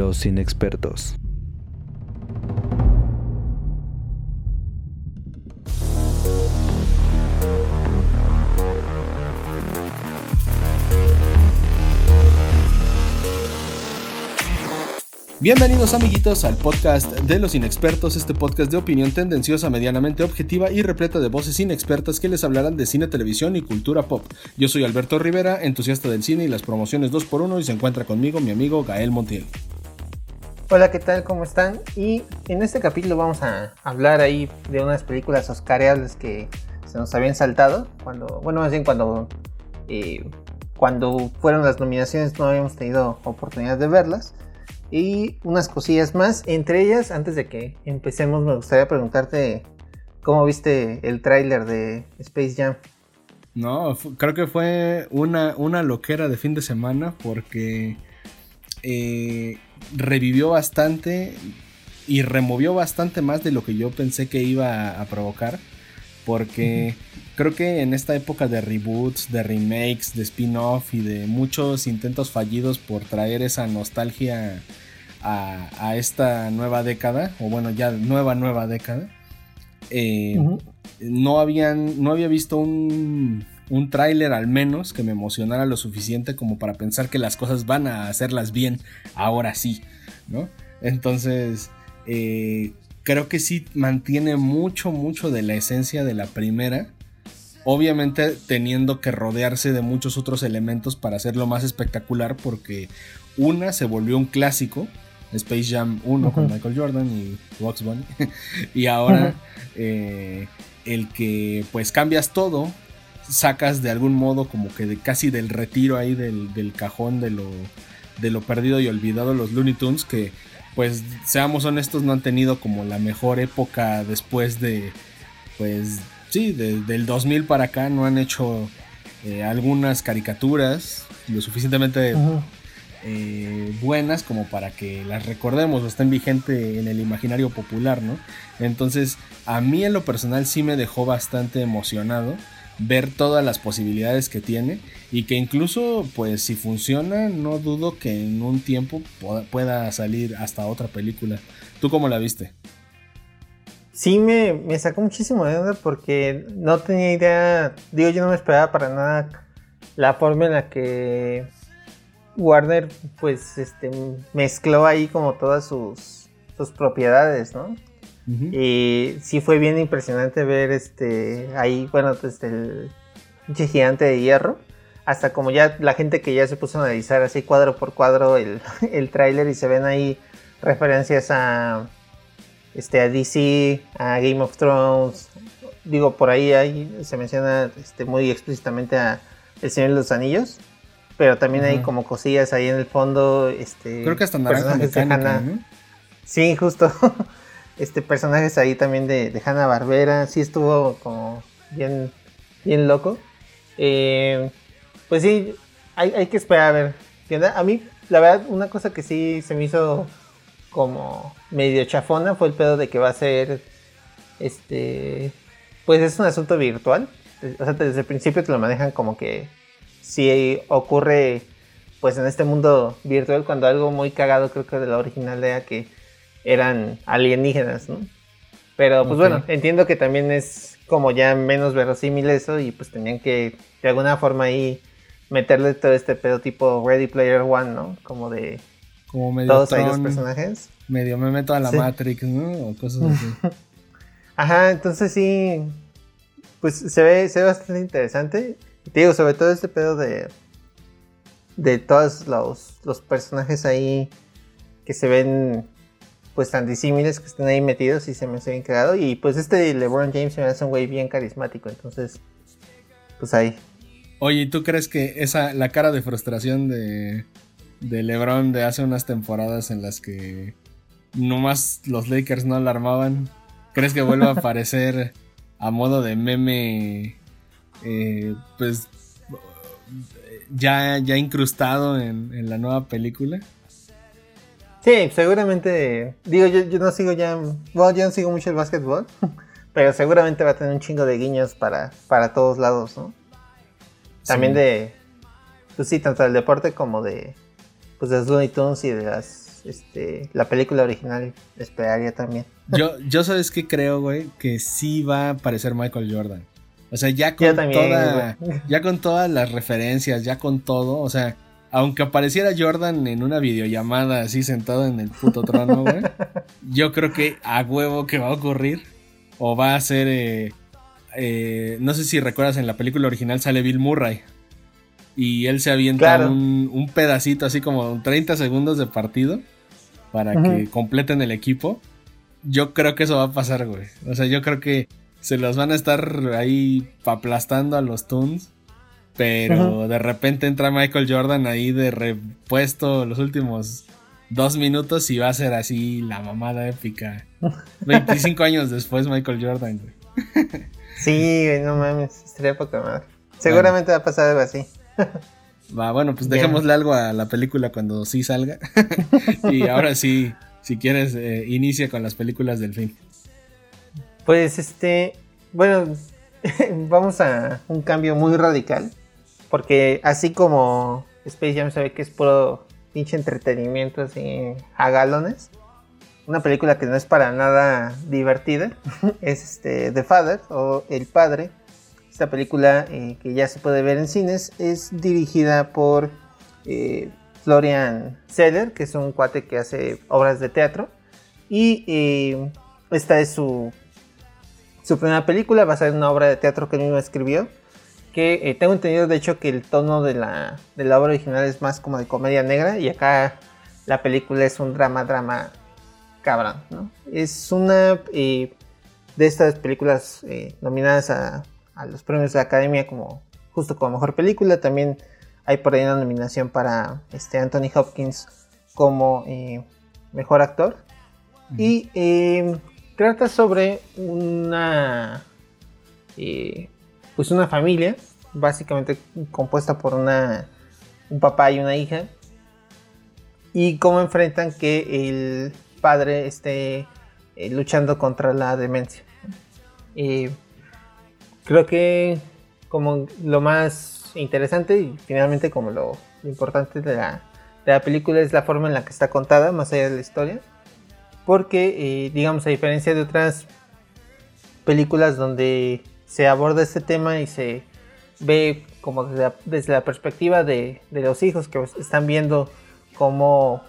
Los inexpertos. Bienvenidos amiguitos al podcast de los inexpertos, este podcast de opinión tendenciosa, medianamente objetiva y repleta de voces inexpertas que les hablarán de cine, televisión y cultura pop. Yo soy Alberto Rivera, entusiasta del cine y las promociones 2x1 y se encuentra conmigo mi amigo Gael Montiel. Hola, ¿qué tal? ¿Cómo están? Y en este capítulo vamos a hablar ahí de unas películas oscareables que se nos habían saltado, cuando, bueno, más bien cuando, eh, cuando fueron las nominaciones no habíamos tenido oportunidad de verlas y unas cosillas más. Entre ellas, antes de que empecemos, me gustaría preguntarte cómo viste el tráiler de Space Jam. No, creo que fue una, una loquera de fin de semana porque eh, revivió bastante y removió bastante más de lo que yo pensé que iba a, provocar. Porque creo que en esta época de reboots, de remakes, de spin-off y de muchos intentos fallidos por traer esa nostalgia a, esta nueva década, o bueno, ya nueva, nueva década, eh, no, habían, no había visto un, un tráiler al menos que me emocionara lo suficiente como para pensar que las cosas van a hacerlas bien ahora sí, ¿no? Entonces, eh, creo que sí mantiene mucho, mucho de la esencia de la primera. Obviamente teniendo que rodearse de muchos otros elementos para hacerlo más espectacular porque una se volvió un clásico Space Jam 1 con Michael Jordan y Bugs Bunny. y ahora eh, el que pues cambias todo, sacas de algún modo como que de, casi del retiro ahí del, cajón de lo, de lo perdido y olvidado los Looney Tunes que pues seamos honestos no han tenido como la mejor época después de pues sí, del 2000 para acá no han hecho eh, algunas caricaturas lo suficientemente eh, buenas como para que las recordemos o estén vigentes en el imaginario popular, ¿no? Entonces, a mí en lo personal sí me dejó bastante emocionado ver todas las posibilidades que tiene y que incluso, pues si funciona, no dudo que en un tiempo pueda salir hasta otra película. ¿Tú cómo la viste? Sí, me, me sacó muchísimo de onda porque no tenía idea, digo, yo no me esperaba para nada la forma en la que Warner pues este mezcló ahí como todas sus, sus propiedades, ¿no? Y sí fue bien impresionante ver este ahí, bueno, desde el gigante de hierro, hasta como ya la gente que ya se puso a analizar así cuadro por cuadro el, el tráiler y se ven ahí referencias a este a DC, a Game of Thrones, digo por ahí, ahí se menciona este, muy explícitamente a El Señor de los Anillos pero también hay como cosillas ahí en el fondo. Este, Creo que hasta naranja mecánica, Sí, justo. este personajes ahí también de, Hanna Barbera. Sí estuvo como bien, bien loco. Eh, pues sí, hay, hay, que esperar a ver. A mí, la verdad, una cosa que sí se me hizo como medio chafona fue el pedo de que va a ser. Este. Pues es un asunto virtual. O sea, desde el principio te lo manejan como que si ocurre pues en este mundo virtual cuando algo muy cagado creo que de la original era que eran alienígenas, ¿no? Pero pues bueno, entiendo que también es como ya menos verosímil eso y pues tenían que de alguna forma ahí meterle todo este pedo tipo Ready Player One, ¿no? Como de como medio todos ahí los personajes. Medio me meto a la Matrix, ¿no? O cosas así. Ajá, entonces sí, pues se ve, se ve bastante interesante digo, sobre todo este pedo de. De todos los, los personajes ahí que se ven pues tan disímiles que están ahí metidos y se me hace bien. Y pues este LeBron James se me hace un güey bien carismático, entonces, pues ahí. Oye, ¿y tú crees que esa, la cara de frustración de, de LeBron de hace unas temporadas en las que nomás los Lakers no alarmaban, ¿crees que vuelva a aparecer a modo de meme eh, pues ya, ya incrustado en, la nueva película. Sí, seguramente. Digo, yo, no sigo ya. Bueno, yo no sigo mucho el básquetbol. Pero seguramente va a tener un chingo de guiños para, para todos lados, ¿no? También de. Pues sí, tanto del deporte como de. Pues de los Looney Tunes y de las este, la película original esperaría también. Yo, yo sabes que creo, güey, que sí va a aparecer Michael Jordan. O sea, ya con toda, ya con todas las referencias, ya con todo, o sea, aunque apareciera Jordan en una videollamada así sentado en el puto trono, güey, yo creo que a huevo que va a ocurrir o va a ser, eh, eh, no sé si recuerdas en la película original sale Bill Murray y él se avienta un, pedacito así como 30 segundos de partido para que completen el equipo. Yo creo que eso va a pasar, güey. O sea, yo creo que se los van a estar ahí aplastando a los Toons. Pero de repente entra Michael Jordan ahí de repuesto los últimos dos minutos y va a ser así la mamada épica. 25 años después Michael Jordan, güey. sí, no mames, estaría poca madre. Seguramente va a pasar algo así. Va, bueno, pues dejémosle algo a la película cuando sí salga. y ahora sí, si quieres, eh, inicia con las películas del fin. Pues este, bueno, vamos a un cambio muy radical. Porque así como Space Jam sabe que es puro pinche entretenimiento así a galones. Una película que no es para nada divertida. es este The Father o El Padre. Esta película eh, que ya se puede ver en cines es dirigida por eh, Florian Seller, que es un cuate que hace obras de teatro. Y eh, esta es su su primera película va a ser una obra de teatro que él mismo escribió. Que eh, tengo entendido, de hecho, que el tono de la, de la obra original es más como de comedia negra. Y acá la película es un drama, drama cabrón, ¿no? Es una eh, de estas películas eh, nominadas a, a, los premios de la academia como justo como mejor película. También hay por ahí una nominación para este, Anthony Hopkins como mejor actor. Y trata sobre una, pues una familia, básicamente compuesta por una, un papá y una hija, y cómo enfrentan que el padre esté eh, luchando contra la demencia. Eh, creo que como lo más interesante y finalmente como lo, importante de la, de la película es la forma en la que está contada, más allá de la historia porque, eh, digamos, a diferencia de otras películas donde se aborda este tema y se ve como desde la, perspectiva de, los hijos que están viendo cómo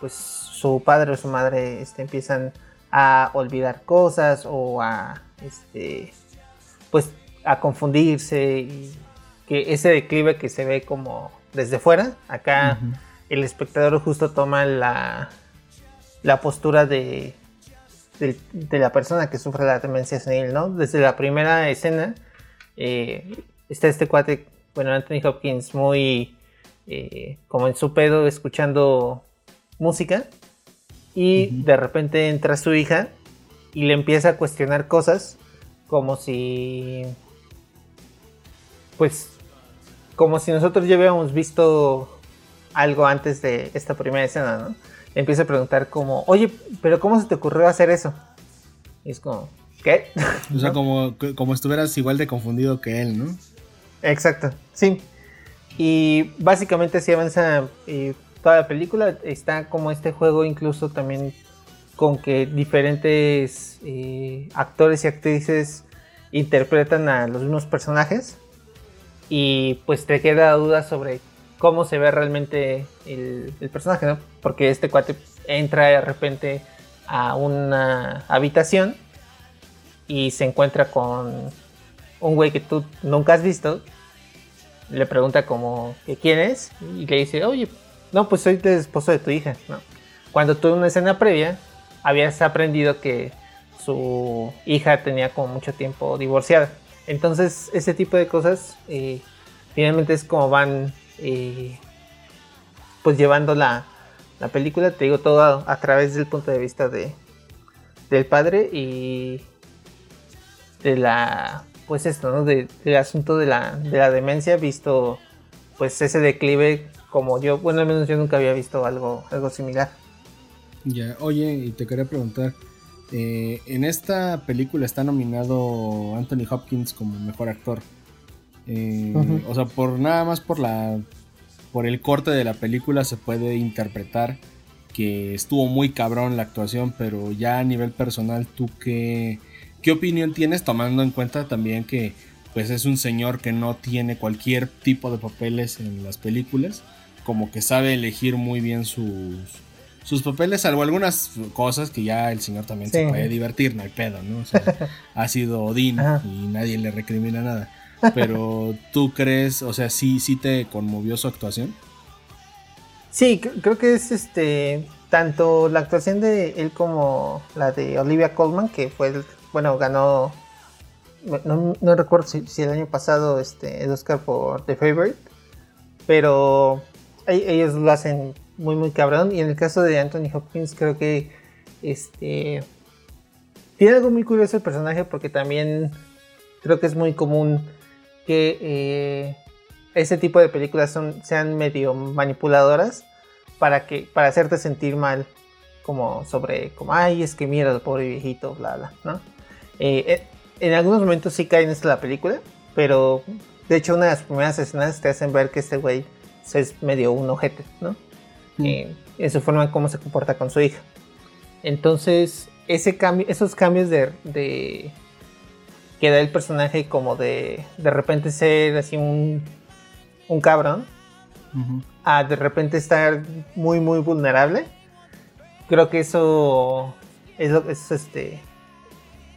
pues, su padre o su madre este, empiezan a olvidar cosas o a este, pues a confundirse y que ese declive que se ve como desde fuera acá el espectador justo toma la, la postura de, de, la persona que sufre la demencia senil, ¿no? Desde la primera escena eh, está este cuate, bueno, Anthony Hopkins, muy eh, como en su pedo escuchando música y de repente entra su hija y le empieza a cuestionar cosas como si pues como si nosotros ya hubiéramos visto algo antes de esta primera escena, ¿no? Empieza a preguntar como, oye, pero ¿cómo se te ocurrió hacer eso? Y es como, ¿qué? O sea, como, como estuvieras igual de confundido que él, ¿no? Exacto, sí. Y básicamente así avanza eh, toda la película. Está como este juego incluso también con que diferentes eh, actores y actrices interpretan a los mismos personajes. Y pues te queda duda sobre cómo se ve realmente el, personaje, ¿no? Porque este cuate entra de repente a una habitación y se encuentra con un güey que tú nunca has visto. Le pregunta como que quién es y le dice, oye, no, pues soy el esposo de tu hija, ¿no? Cuando tú en una escena previa habías aprendido que su hija tenía como mucho tiempo divorciada. Entonces, ese tipo de cosas eh, finalmente es como van pues llevando la, la, película, te digo, todo a, través del punto de vista de, del padre y de la, pues esto, ¿no? del asunto de la, de la demencia, visto pues ese declive como yo, bueno, al menos yo nunca había visto algo, algo similar. Ya, oye, y te quería preguntar, eh, en esta película está nominado Anthony Hopkins como mejor actor. Eh, o sea, por nada más por la por el corte de la película se puede interpretar que estuvo muy cabrón la actuación, pero ya a nivel personal, ¿tú qué, qué opinión tienes tomando en cuenta también que pues es un señor que no tiene cualquier tipo de papeles en las películas, como que sabe elegir muy bien sus, sus papeles, salvo algunas cosas que ya el señor también se puede divertir, no hay pedo, ¿no? O sea, ha sido Odín y nadie le recrimina nada. Pero tú crees, o sea, sí, sí te conmovió su actuación. Sí, creo que es este tanto la actuación de él como la de Olivia Colman, que fue, el, bueno, ganó, no, recuerdo si, el año pasado este, el Oscar por The Favorite, pero ellos lo hacen muy, muy cabrón. Y en el caso de Anthony Hopkins, creo que este tiene algo muy curioso el personaje, porque también creo que es muy común que eh, ese tipo de películas son, sean medio manipuladoras para, que, para hacerte sentir mal, como sobre, como, ay, es que mira el pobre viejito, bla, bla, ¿no? Eh, eh, en algunos momentos sí cae en esta la película, pero de hecho una de las primeras escenas te hacen ver que este güey es medio un ojete, ¿no? Mm. Eh, en su forma de cómo se comporta con su hija. Entonces, ese cambio, esos cambios de, de que da el personaje como de de repente ser así un un cabrón a de repente estar muy, muy vulnerable. Creo que eso es, lo, es este.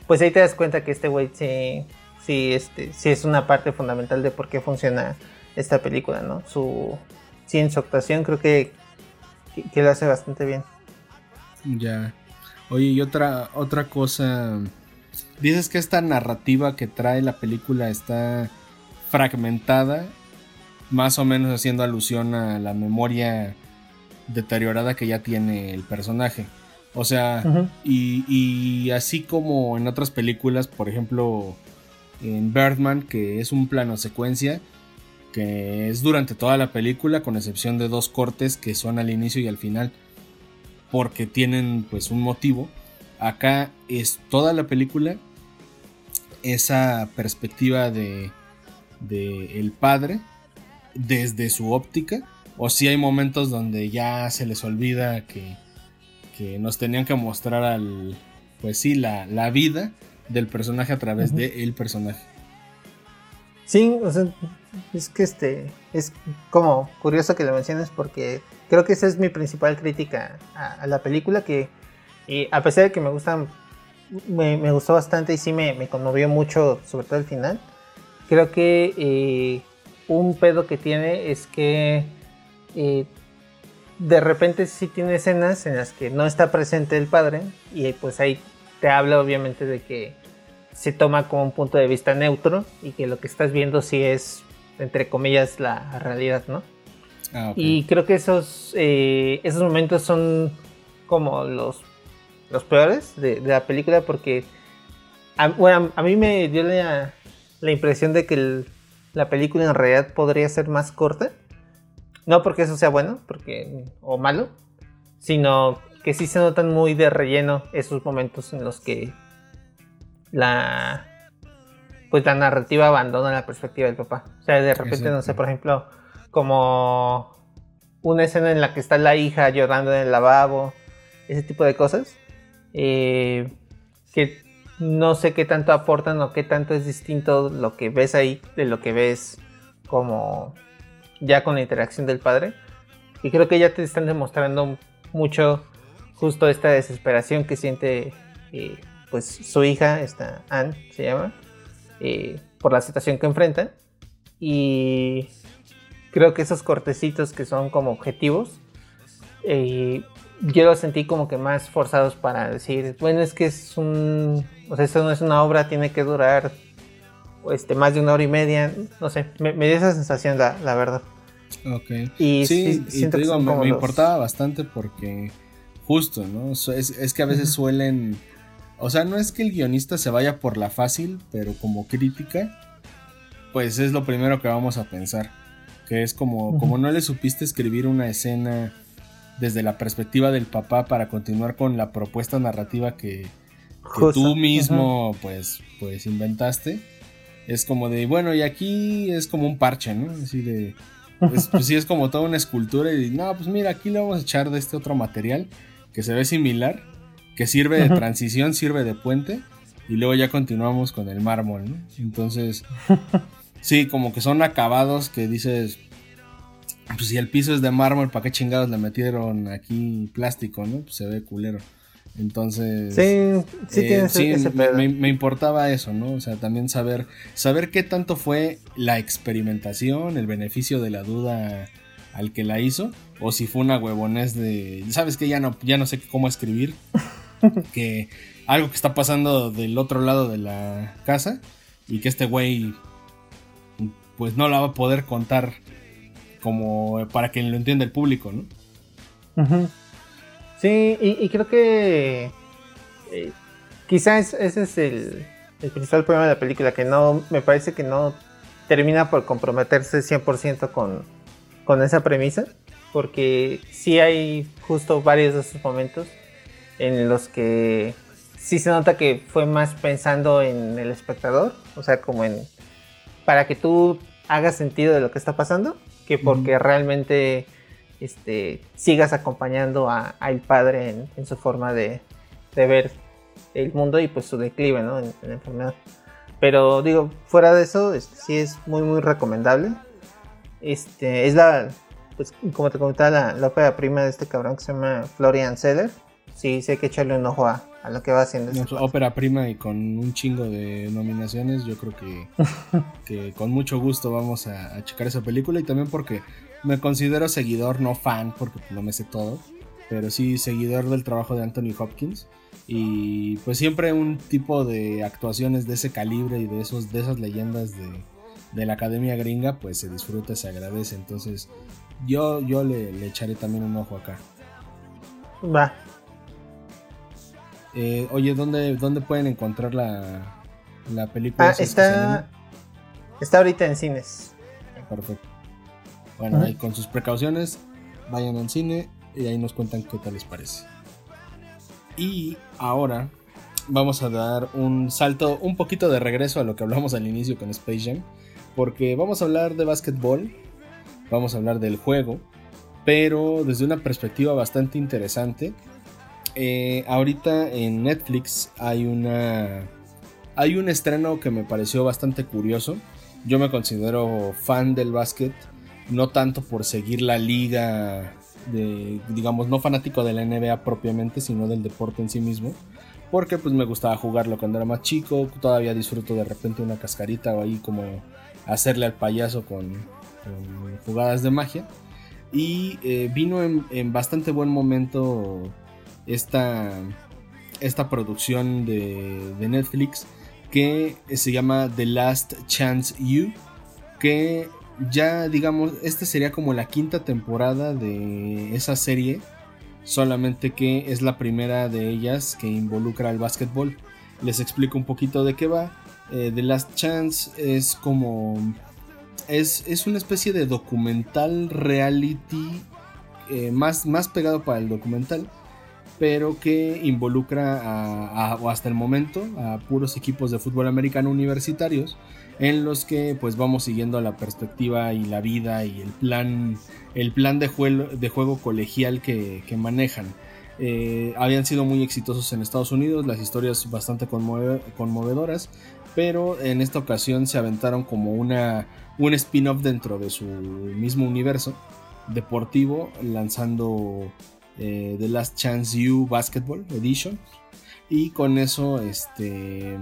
Pues ahí te das cuenta que este güey sí, sí, este, sí es una parte fundamental de por qué funciona esta película, ¿no? Su, sí, en su actuación creo que, que, lo hace bastante bien. Ya. Oye, y otra, otra cosa. Dices que esta narrativa que trae la película está fragmentada más o menos haciendo alusión a la memoria deteriorada que ya tiene el personaje. O sea, y, así como en otras películas, por ejemplo, en Birdman, que es un plano secuencia, que es durante toda la película, con excepción de dos cortes que son al inicio y al final, porque tienen pues un motivo. Acá es toda la película esa perspectiva de, de el padre desde su óptica, o si hay momentos donde ya se les olvida que, nos tenían que mostrar al, pues sí, la, vida del personaje a través de el personaje. Sí, o sea, es que este, es como curioso que lo menciones porque creo que esa es mi principal crítica a, la película, que a pesar de que me gustan, me, gustó bastante y sí me, conmovió mucho, sobre todo el final, creo que eh, un pedo que tiene es que eh, de repente sí tiene escenas en las que no está presente el padre y pues ahí te habla obviamente de que se toma como un punto de vista neutro y que lo que estás viendo sí es entre comillas la realidad, ¿no? Ah, y creo que esos, eh, esos momentos son como los, los peores de, la película porque a, bueno, a mí me dio la, la impresión de que el, la película en realidad podría ser más corta. No porque eso sea bueno porque, o malo, sino que sí se notan muy de relleno esos momentos en los que la pues la narrativa abandona la perspectiva del papá. O sea, de repente, no sé, por ejemplo, como una escena en la que está la hija llorando en el lavabo, ese tipo de cosas, eh, que no sé qué tanto aportan o qué tanto es distinto lo que ves ahí de lo que ves como ya con la interacción del padre. Y creo que ya te están demostrando mucho justo esta desesperación que siente eh, pues su hija, esta Anne se llama, eh, por la situación que enfrenta. Y creo que esos cortecitos que son como objetivos eh, yo los sentí como que más forzados para decir, bueno, es que es un, o sea, esto no es una obra, tiene que durar este, más de una hora y media, no sé, me, dio esa sensación, la, la verdad. Ok. Y sí, y te digo, me, importaba bastante porque justo, ¿no? Es, es que a veces suelen, o sea, no es que el guionista se vaya por la fácil, pero como crítica, pues es lo primero que vamos a pensar, que es como, como no le supiste escribir una escena desde la perspectiva del papá para continuar con la propuesta narrativa que, tú mismo pues, pues inventaste. Es como de, bueno, y aquí es como un parche, ¿no? Así de, pues, sí es como toda una escultura y no, pues mira, aquí le vamos a echar de este otro material que se ve similar, que sirve de transición, sirve de puente y luego ya continuamos con el mármol, ¿no? Entonces, sí, como que son acabados que dices, pues si el piso es de mármol, ¿para qué chingados le metieron aquí plástico, no? Pues se ve culero. Entonces, sí, sí, eh, me, importaba eso, ¿no? O sea, también saber, saber qué tanto fue la experimentación, el beneficio de la duda al que la hizo, o si fue una huevonés de, sabes que ya no, ya no sé cómo escribir, que algo que está pasando del otro lado de la casa y que este güey, pues no la va a poder contar como para que lo entienda el público, ¿no? Sí, y, creo que eh, quizás ese es el, principal problema de la película, que no, me parece que no termina por comprometerse 100% con, con esa premisa, porque sí hay justo varios de esos momentos en los que sí se nota que fue más pensando en el espectador, o sea, como en para que tú hagas sentido de lo que está pasando, que porque realmente este, sigas acompañando a, el padre en, su forma de, ver el mundo y pues su declive ¿no? en, la enfermedad. Pero digo, fuera de eso, este, sí es muy muy recomendable. Este, es la, pues como te comentaba, la, ópera prima de este cabrón que se llama Florian Seller. Sí, sí hay que echarle un ojo a, lo que va haciendo. Este ópera prima y con un chingo de nominaciones, yo creo que, que con mucho gusto vamos a, a checar esa película y también porque me considero seguidor, no fan, porque no me sé todo, pero sí seguidor del trabajo de Anthony Hopkins. Y pues siempre un tipo de actuaciones de ese calibre y de, esos, de esas leyendas de, la academia gringa, pues se disfruta, se agradece. Entonces yo, yo le, echaré también un ojo acá. Va. Eh, oye, ¿dónde, ¿dónde pueden encontrar la, la película? Ah, está, está ahorita en cines. Perfecto. Bueno, ahí con sus precauciones, vayan al cine y ahí nos cuentan qué tal les parece. Y ahora vamos a dar un salto, un poquito de regreso a lo que hablamos al inicio con Space Jam, porque vamos a hablar de básquetbol, vamos a hablar del juego, pero desde una perspectiva bastante interesante. Eh, ahorita en Netflix hay una hay un estreno que me pareció bastante curioso. Yo me considero fan del básquet no tanto por seguir la liga de, digamos, no fanático de la NBA propiamente, sino del deporte en sí mismo, porque pues me gustaba jugarlo cuando era más chico, todavía disfruto de repente una cascarita o ahí como hacerle al payaso con, jugadas de magia. Y eh, vino en, bastante buen momento esta, esta producción de, de Netflix que se llama The Last Chance You, que ya digamos, esta sería como la quinta temporada de esa serie, solamente que es la primera de ellas que involucra al básquetbol. Les explico un poquito de qué va. Eh, The Last Chance es como... Es, es, una especie de documental reality eh, más, más pegado para el documental, pero que involucra a, hasta el momento a puros equipos de fútbol americano universitarios en los que pues vamos siguiendo la perspectiva y la vida y el plan, el plan de, juego, de juego colegial que, manejan. Eh, habían sido muy exitosos en Estados Unidos, las historias bastante conmovedoras, pero en esta ocasión se aventaron como una, un spin-off dentro de su mismo universo deportivo, lanzando eh, The Last Chance You Basketball Edition. Y con eso, este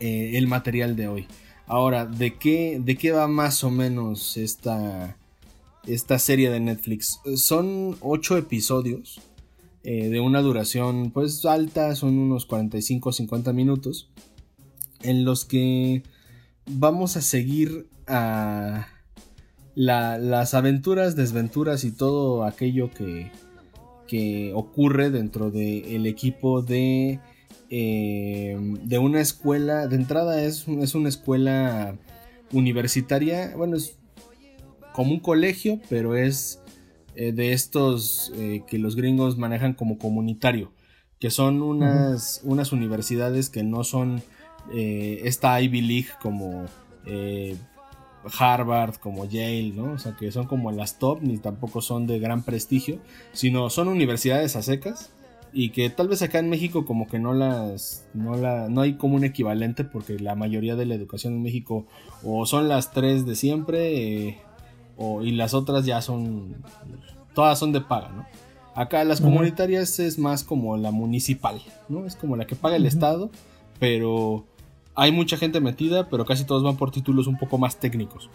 eh, el material de hoy. Ahora, ¿de qué, ¿de qué va más o menos esta, esta serie de Netflix? Son ocho episodios eh, de una duración pues alta, son unos 45-50 minutos, en los que vamos a seguir a las aventuras, desventuras y todo aquello que, que ocurre dentro del equipo de eh, de una escuela, de entrada es, es una escuela universitaria, bueno, es como un colegio, pero es eh, de estos eh, que los gringos manejan como comunitario, que son unas, unas universidades que no son esta Ivy League como Harvard, como Yale, ¿no? O sea, que son como las top, ni tampoco son de gran prestigio, sino son universidades a secas y que tal vez acá en México como que no las no la no hay como un equivalente porque la mayoría de la educación en México o son las tres de siempre eh, o, y las otras ya son todas son de paga, ¿no? Acá las comunitarias es más como la municipal, ¿no? Es como la que paga el estado, pero hay mucha gente metida, pero casi todos van por títulos un poco más técnicos.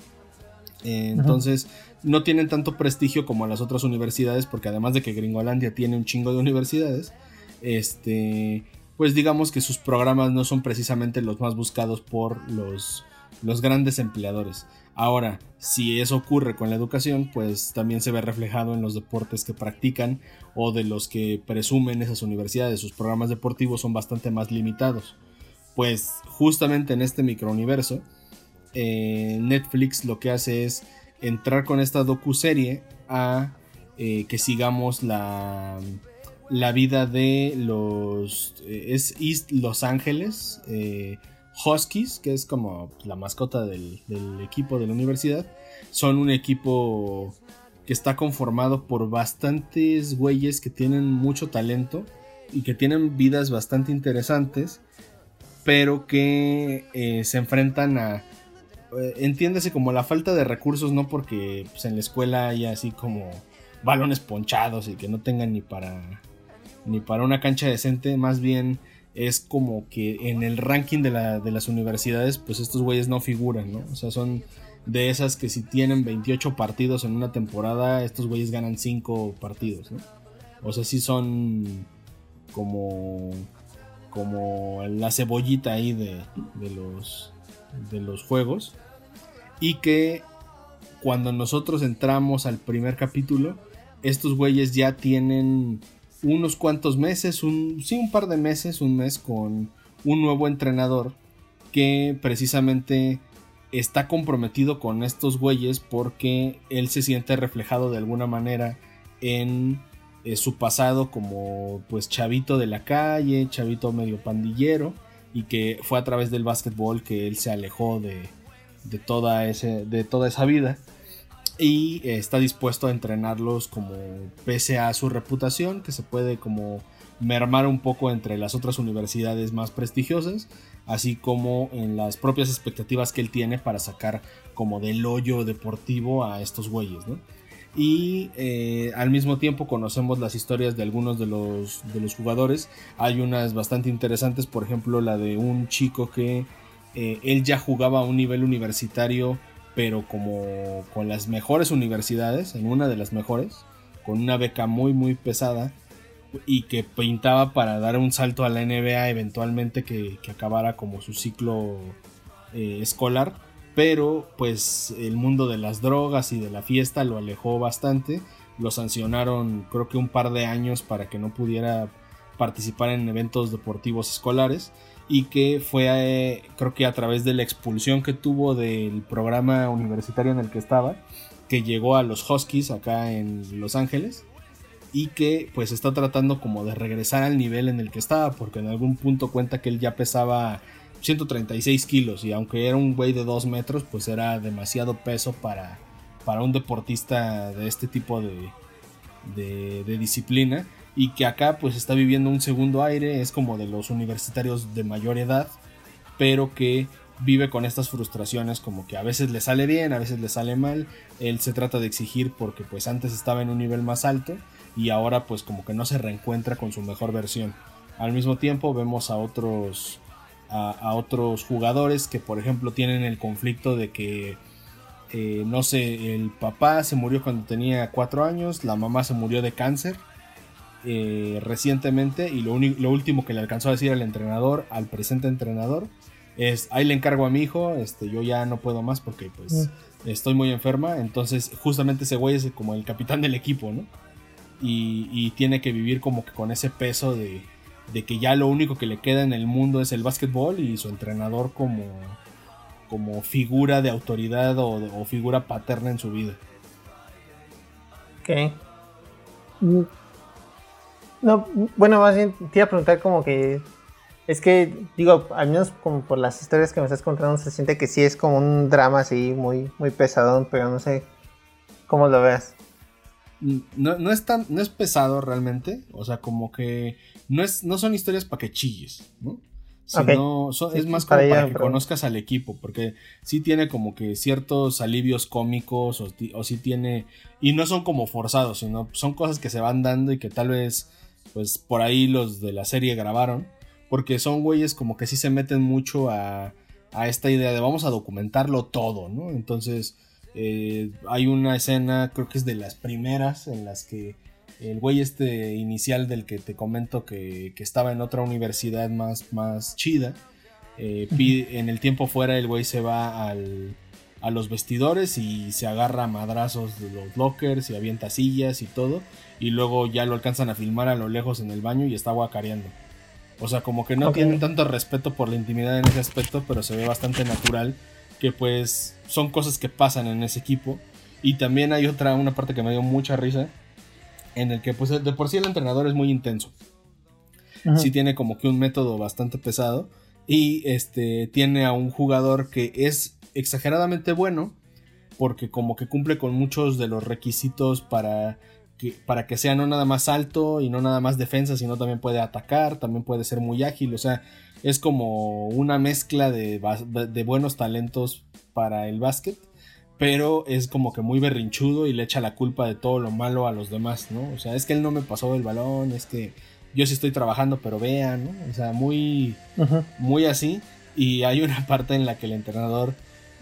entonces, no tienen tanto prestigio como las otras universidades, porque además de que Gringolandia tiene un chingo de universidades, este, pues digamos que sus programas no son precisamente los más buscados por los, los grandes empleadores. Ahora, si eso ocurre con la educación, pues también se ve reflejado en los deportes que practican o de los que presumen esas universidades. Sus programas deportivos son bastante más limitados. Pues justamente en este microuniverso, eh, Netflix lo que hace es entrar con esta docu-serie a eh, que sigamos la, la vida de los... Eh, es East Los Ángeles. Huskies, que es como la mascota del, equipo de la universidad, son un equipo que está conformado por bastantes güeyes que tienen mucho talento y que tienen vidas bastante interesantes, pero que eh, se enfrentan a, eh, entiéndase como la falta de recursos, no porque pues, en la escuela haya así como balones ponchados y que no tengan ni para ni para una cancha decente, más bien es como que en el ranking de, las universidades, pues estos güeyes no figuran, ¿no? O sea, son de esas que si tienen 28 partidos en una temporada, estos güeyes ganan 5 partidos, ¿no? O sea, sí son como, como la cebollita ahí de, de, los, de los juegos. Y que cuando nosotros entramos al primer capítulo, estos güeyes ya tienen unos cuantos meses, un, sí, un par de meses, un mes con un nuevo entrenador que precisamente está comprometido con estos güeyes porque él se siente reflejado de alguna manera en eh, su pasado como pues chavito de la calle, chavito medio pandillero y que fue a través del básquetbol que él se alejó de, de, toda, ese, de toda esa vida y está dispuesto a entrenarlos como pese a su reputación que se puede como mermar un poco entre las otras universidades más prestigiosas así como en las propias expectativas que él tiene para sacar como del hoyo deportivo a estos güeyes y eh, al mismo tiempo conocemos las historias de algunos de los, de los jugadores. Hay unas bastante interesantes por ejemplo la de un chico que eh, él ya jugaba a un nivel universitario pero como con las mejores universidades, en una de las mejores, con una beca muy muy pesada y que pintaba para dar un salto a la NBA eventualmente que, acabara como su ciclo eh, escolar, pero pues el mundo de las drogas y de la fiesta lo alejó bastante, lo sancionaron creo que un par de años para que no pudiera participar en eventos deportivos escolares. Y que fue eh, creo que a través de la expulsión que tuvo del programa universitario en el que estaba que llegó a los Huskies acá en Los Ángeles. Y que pues está tratando como de regresar al nivel en el que estaba porque en algún punto cuenta que él ya pesaba 136 kilos y aunque era un güey de 2 metros pues era demasiado peso para, para un deportista de este tipo de, de disciplina y que acá pues está viviendo un segundo aire, es como de los universitarios de mayor edad, pero que vive con estas frustraciones como que a veces le sale bien, a veces le sale mal, él se trata de exigir porque pues antes estaba en un nivel más alto y ahora pues como que no se reencuentra con su mejor versión. Al mismo tiempo vemos a otros a, otros jugadores que por ejemplo tienen el conflicto de que eh, no sé, el papá se murió cuando tenía 4 años, la mamá se murió de cáncer eh, recientemente y lo, lo, último que le alcanzó a decir al entrenador, al presente entrenador, es, ahí le encargo a mi hijo, este, yo ya no puedo más porque pues mm. estoy muy enferma, entonces justamente ese güey es como el capitán del equipo, ¿no? Y, tiene que vivir como que con ese peso de, que ya lo único que le queda en el mundo es el básquetbol y su entrenador como, como figura de autoridad o, o figura paterna en su vida. Ok. No, bueno, más bien te iba a preguntar como que Es que, digo, al menos como por las historias que me estás contando, se siente que sí es como un drama así muy, muy pesadón, pero no sé cómo lo veas. No, no, es tan, no es pesado realmente, o sea, como que no, es, no son historias para que chilles, ¿no? Sino es más como para, que conozcas al equipo, porque sí tiene como que ciertos alivios cómicos o, o sí tiene, y no son como forzados, sino son cosas que se van dando y que tal vez, pues por ahí los de la serie grabaron porque son güeyes como que sí se meten mucho a, esta idea de vamos a documentarlo todo, ¿no? Entonces eh, hay una escena, creo que es de las primeras, en las que el güey este inicial del que te comento que, estaba en otra universidad más, más chida, eh, en el tiempo fuera el güey se va al, a los vestidores y se agarra a madrazos de los lockers y avienta sillas y todo, y luego ya lo alcanzan a filmar a lo lejos en el baño y está guacareando. O sea, como que no tienen tanto respeto por la intimidad en ese aspecto, pero se ve bastante natural que pues son cosas que pasan en ese equipo. Y también hay otra, una parte que me dio mucha risa, en el que pues de por sí el entrenador es muy intenso. Sí tiene como que un método bastante pesado y este tiene a un jugador que es exageradamente bueno porque como que cumple con muchos de los requisitos para para que sea no nada más alto y no nada más defensa, sino también puede atacar, también puede ser muy ágil, o sea, es como una mezcla de, buenos talentos para el básquet, pero es como que muy berrinchudo y le echa la culpa de todo lo malo a los demás, ¿no? O sea, es que él no me pasó el balón, es que yo sí estoy trabajando, pero vean, ¿no? O sea, muy, muy así. Y hay una parte en la que el entrenador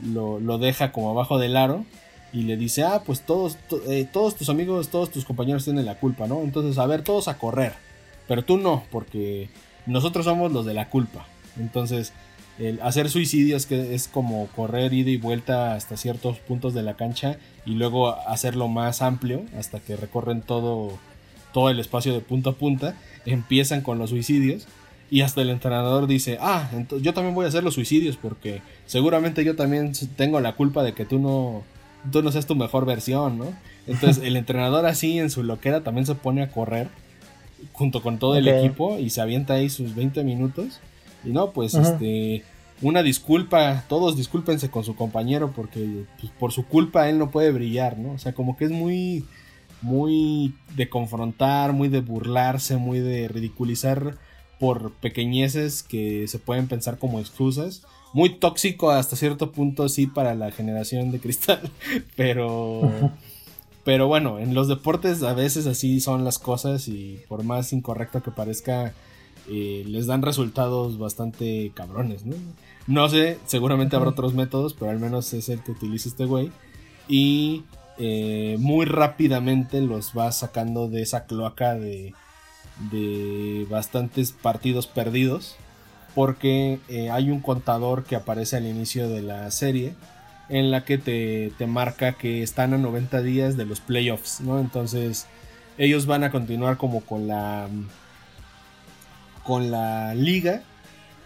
lo, lo deja como abajo del aro y le dice, ah, pues todos, eh, todos tus amigos, todos tus compañeros tienen la culpa, ¿no? Entonces, a ver, todos a correr, pero tú no, porque nosotros somos los de la culpa. Entonces, el hacer suicidios que es como correr ida y vuelta hasta ciertos puntos de la cancha y luego hacerlo más amplio hasta que recorren todo, todo el espacio de punta a punta, empiezan con los suicidios. Y hasta el entrenador dice, ah, yo también voy a hacer los suicidios porque seguramente yo también tengo la culpa de que tú no, tú no seas tu mejor versión, ¿no? Entonces el entrenador así en su loquera también se pone a correr junto con todo el equipo y se avienta ahí sus 20 minutos. Y no, pues este, una disculpa, todos discúlpense con su compañero porque pues, por su culpa él no puede brillar, ¿no? O sea, como que es muy, muy de confrontar, muy de burlarse, muy de ridiculizar por pequeñeces que se pueden pensar como excusas muy tóxico hasta cierto punto, sí, para la generación de cristal. Pero. Pero bueno, en los deportes a veces así son las cosas y por más incorrecto que parezca, eh, les dan resultados bastante cabrones, ¿no? No sé, seguramente habrá otros métodos, pero al menos es el que utiliza este güey. Y eh, muy rápidamente los va sacando de esa cloaca de, de bastantes partidos perdidos porque eh, hay un contador que aparece al inicio de la serie en la que te, marca que están a 90 días de los playoffs, ¿no? Entonces ellos van a continuar como con la con la liga,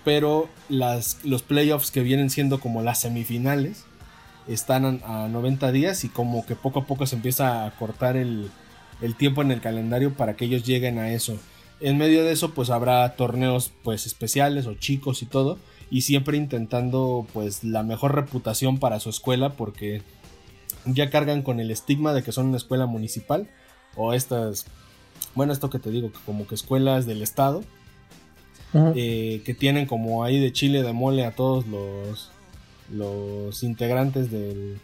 pero las, los playoffs que vienen siendo como las semifinales están a, 90 días y como que poco a poco se empieza a cortar el, el tiempo en el calendario para que ellos lleguen a eso en medio de eso pues habrá torneos pues especiales o chicos y todo y siempre intentando pues la mejor reputación para su escuela porque ya cargan con el estigma de que son una escuela municipal o estas bueno esto que te digo como que escuelas del estado eh, que tienen como ahí de chile de mole a todos los los integrantes del,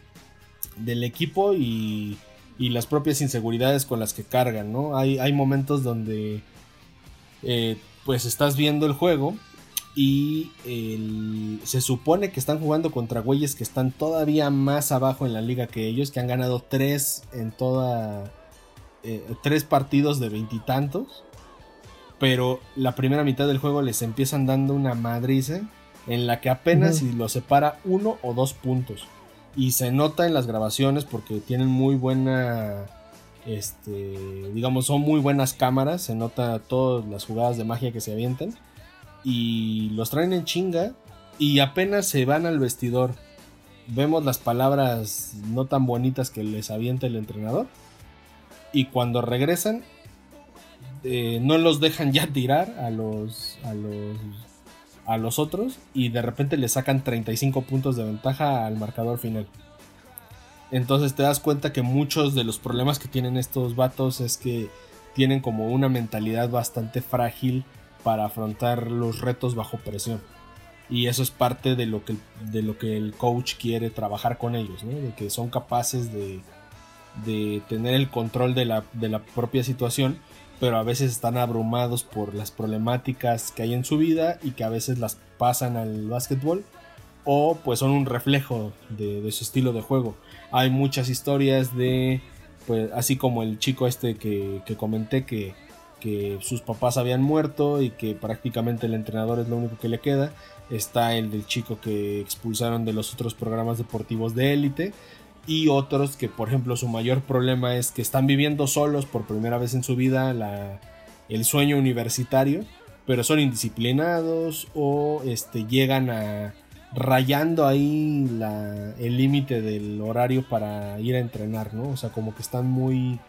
del equipo y, y las propias inseguridades con las que cargan, ¿no? Hay, hay momentos donde eh, pues estás viendo el juego y se supone que están jugando contra güeyes que están todavía más abajo en la liga que ellos, que han ganado tres en toda... Eh, tres partidos de veintitantos. Pero la primera mitad del juego les empiezan dando una madriza en la que apenas si los separa uno o dos puntos. Y se nota en las grabaciones porque tienen muy buena este, digamos, son muy buenas cámaras, se nota todas las jugadas de magia que se avientan. Y los traen en chinga y apenas se van al vestidor. Vemos las palabras no tan bonitas que les avienta el entrenador. Y cuando regresan, eh, no los dejan ya tirar a los, a los a los otros y de repente le sacan 35 puntos de ventaja al marcador final. Entonces te das cuenta que muchos de los problemas que tienen estos vatos es que tienen como una mentalidad bastante frágil para afrontar los retos bajo presión. Y eso es parte de lo que, de lo que el coach quiere trabajar con ellos, de que son capaces de, de tener el control de la, de la propia situación, pero a veces están abrumados por las problemáticas que hay en su vida y que a veces las pasan al básquetbol o pues son un reflejo de, su estilo de juego. Hay muchas historias de, pues así como el chico este que comenté que, que sus papás habían muerto y que prácticamente el entrenador es lo único que le queda. Está el del chico que expulsaron de los otros programas deportivos de élite y otros que por ejemplo su mayor problema es que están viviendo solos por primera vez en su vida el sueño universitario, pero son indisciplinados o este, llegan a rayando ahí el límite del horario para ir a entrenar, ¿no? O sea, como que están muy...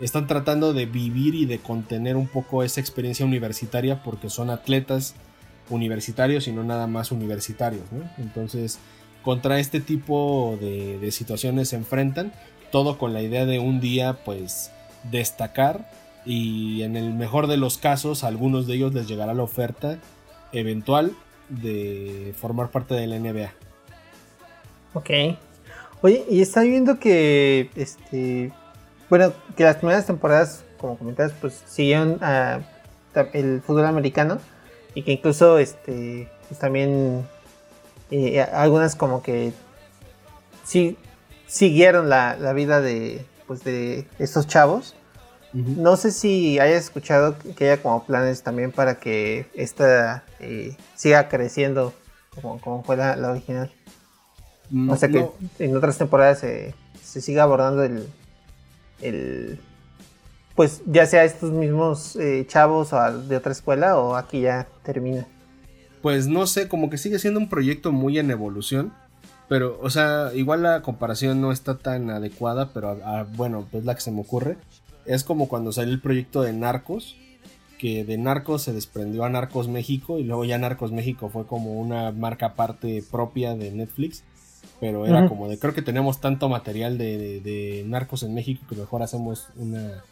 Están tratando de vivir y de contener un poco esa experiencia universitaria porque son atletas universitarios y no nada más universitarios, ¿no? Entonces, contra este tipo de, situaciones se enfrentan, todo con la idea de un día pues destacar y en el mejor de los casos a algunos de ellos les llegará la oferta eventual de formar parte de la NBA. Ok. Oye, y está viendo que este bueno, que las primeras temporadas, como comentabas, pues siguieron el fútbol americano y que incluso este pues también algunas como que sí siguieron la, vida de, pues de estos chavos. No sé si hayas escuchado que haya como planes también para que esta eh, siga creciendo como, como fue la, original. o sea que en otras temporadas se, siga abordando el, el, pues ya sea estos mismos eh, chavos o de otra escuela o aquí ya termina pues no sé, como que sigue siendo un proyecto muy en evolución. Pero, o sea, igual la comparación no está tan adecuada, pero bueno, pues la que se me ocurre. Es como cuando salió el proyecto de Narcos, que de Narcos se desprendió a Narcos México y luego ya Narcos México fue como una marca aparte propia de Netflix. Pero era como de, creo que tenemos tanto material de, Narcos en México que mejor hacemos una,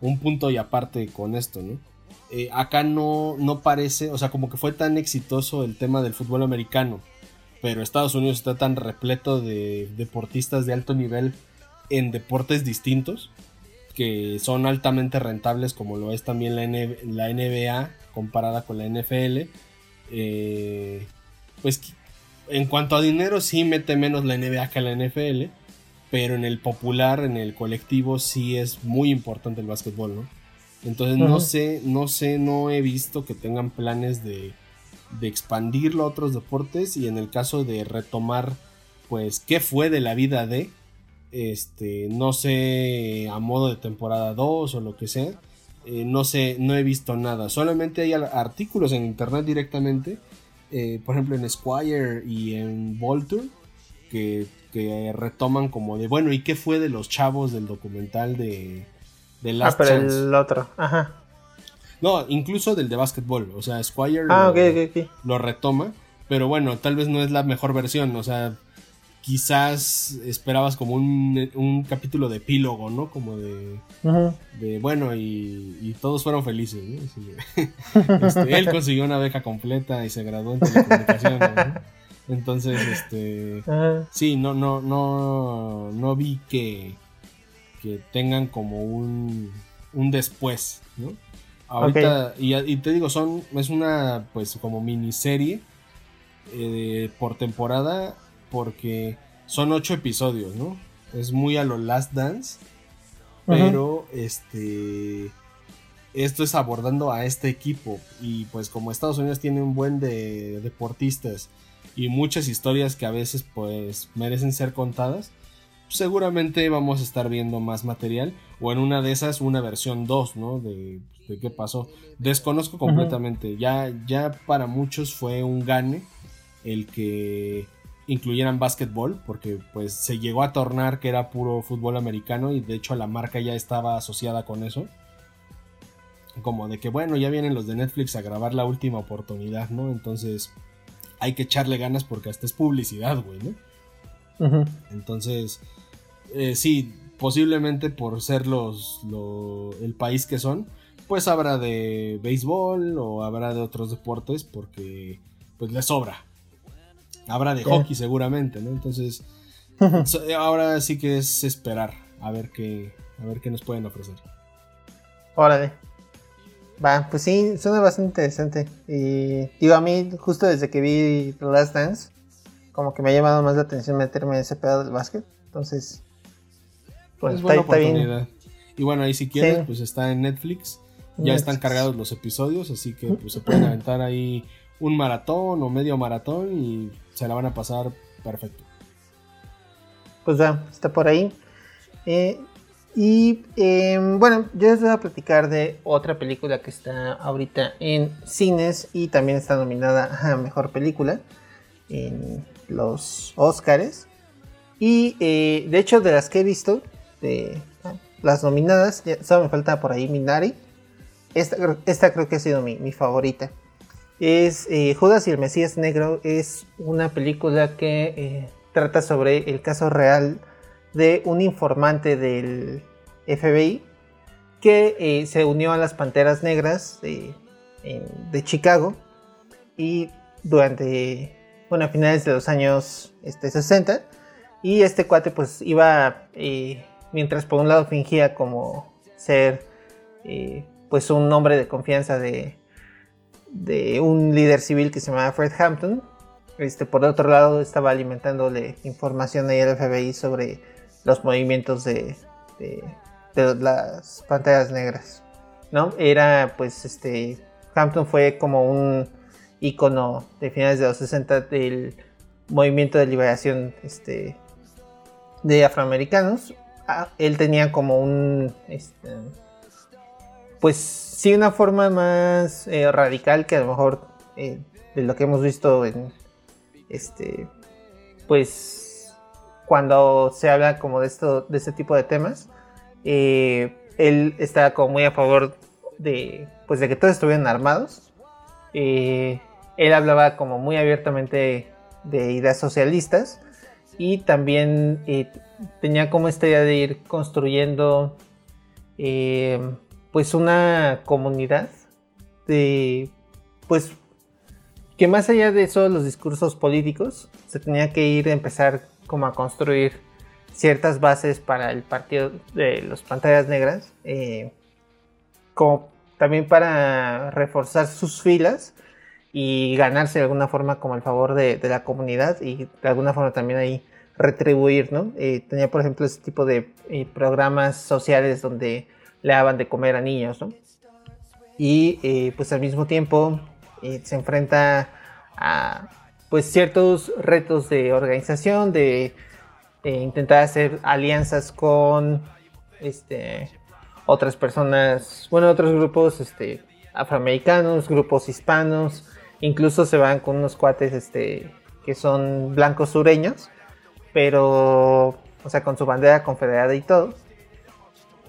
un punto y aparte con esto, ¿no? Eh, acá no, no parece, o sea, como que fue tan exitoso el tema del fútbol americano, pero Estados Unidos está tan repleto de deportistas de alto nivel en deportes distintos que son altamente rentables como lo es también la, NBA comparada con la NFL. Eh, pues en cuanto a dinero sí mete menos la NBA que la NFL, pero en el popular, en el colectivo sí es muy importante el básquetbol, ¿no? Entonces no sé, no sé, no he visto que tengan planes de, de expandirlo a otros deportes y en el caso de retomar, pues, qué fue de la vida de, este, no sé, a modo de temporada 2 o lo que sea, eh, no sé, no he visto nada. Solamente hay artículos en internet directamente, eh, por ejemplo en Squire y en Volture, que, que retoman como de, bueno, ¿y qué fue de los chavos del documental de ah, pero el otro, ajá. No, incluso del de básquetbol. O sea, Squire ah, lo, retoma. Pero bueno, tal vez no es la mejor versión. O sea, quizás esperabas como un, capítulo de epílogo, ¿no? Como de, de bueno, y, todos fueron felices. Este, él consiguió una beca completa y se graduó en telecomunicaciones. Entonces, este, sí, no, no, no, no vi que que tengan como un, un después, ¿no? Ahorita, y, te digo, son, es una pues como miniserie eh, por temporada porque son ocho episodios, ¿no? Es muy a lo Last Dance, pero este esto es abordando a este equipo y pues como Estados Unidos tiene un buen de deportistas y muchas historias que a veces pues merecen ser contadas, seguramente vamos a estar viendo más material o en una de esas una versión 2, ¿no? De, qué pasó. Desconozco completamente. Ya, ya para muchos fue un gane el que incluyeran básquetbol porque pues se llegó a tornar que era puro fútbol americano y de hecho la marca ya estaba asociada con eso. como de que bueno, ya vienen los de Netflix a grabar la última oportunidad, ¿no? Entonces hay que echarle ganas porque hasta es publicidad, güey, ¿no? Entonces, eh, sí, posiblemente por ser los, el país que son, pues habrá de béisbol o habrá de otros deportes porque pues les sobra. Habrá de hockey seguramente, ¿no? Entonces, ahora sí que es esperar a ver qué, a ver qué nos pueden ofrecer. Órale. Va, pues sí, suena bastante interesante. Y digo, a mí, justo desde que vi The Last Dance, como que me ha llamado más la atención meterme en ese pedo del básquet. Entonces, pues es buena oportunidad. Y bueno, ahí si quieres, pues está en Netflix. Ya están cargados los episodios, así que pues, se pueden aventar ahí un maratón o medio maratón y se la van a pasar perfecto. Pues ya, está por ahí. Eh, y em, bueno, yo les voy a platicar de otra película que está ahorita en cines y también está nominada a Mejor Película en los Oscars. Y eh, de hecho, de las que he visto, de las nominadas, ya solo me falta por ahí Minari. Esta, creo que ha sido mi, favorita. Es eh, Judas y el Mesías Negro. Es una película que eh, trata sobre el caso real de un informante del FBI que eh, se unió a las Panteras Negras de, Chicago y durante, bueno, a finales de los años este, 60 y este cuate pues iba, mientras por un lado fingía como ser pues un hombre de confianza de, de un líder civil que se llamaba Fred Hampton, este, por otro lado estaba alimentándole información al FBI sobre los movimientos de, de las pantallas negras, ¿no? Era pues este, Hampton fue como un icono de finales de los 60 del movimiento de liberación este, de afroamericanos. Ah, él tenía como un, este, pues sí, una forma más eh, radical que a lo mejor eh, de lo que hemos visto en, este, pues cuando se habla como de esto, de este tipo de temas. Eh, él estaba como muy a favor de, pues de que todos estuvieran armados. Él hablaba como muy abiertamente de ideas socialistas y también tenía como esta idea de ir construyendo pues una comunidad de pues que más allá de eso los discursos políticos se tenía que ir a empezar como a construir ciertas bases para el partido de los pantallas negras, eh, como también para reforzar sus filas y ganarse de alguna forma como el favor de, la comunidad y de alguna forma también ahí retribuir, ¿no? Eh, tenía por ejemplo ese tipo de eh, programas sociales donde le daban de comer a niños, ¿no? Y pues al mismo tiempo se enfrenta a pues ciertos retos de organización, de eh, intentar hacer alianzas con este, otras personas, bueno, otros grupos este, afroamericanos, grupos hispanos, incluso se van con unos cuates este, que son blancos sureños, pero, o sea, con su bandera confederada y todo,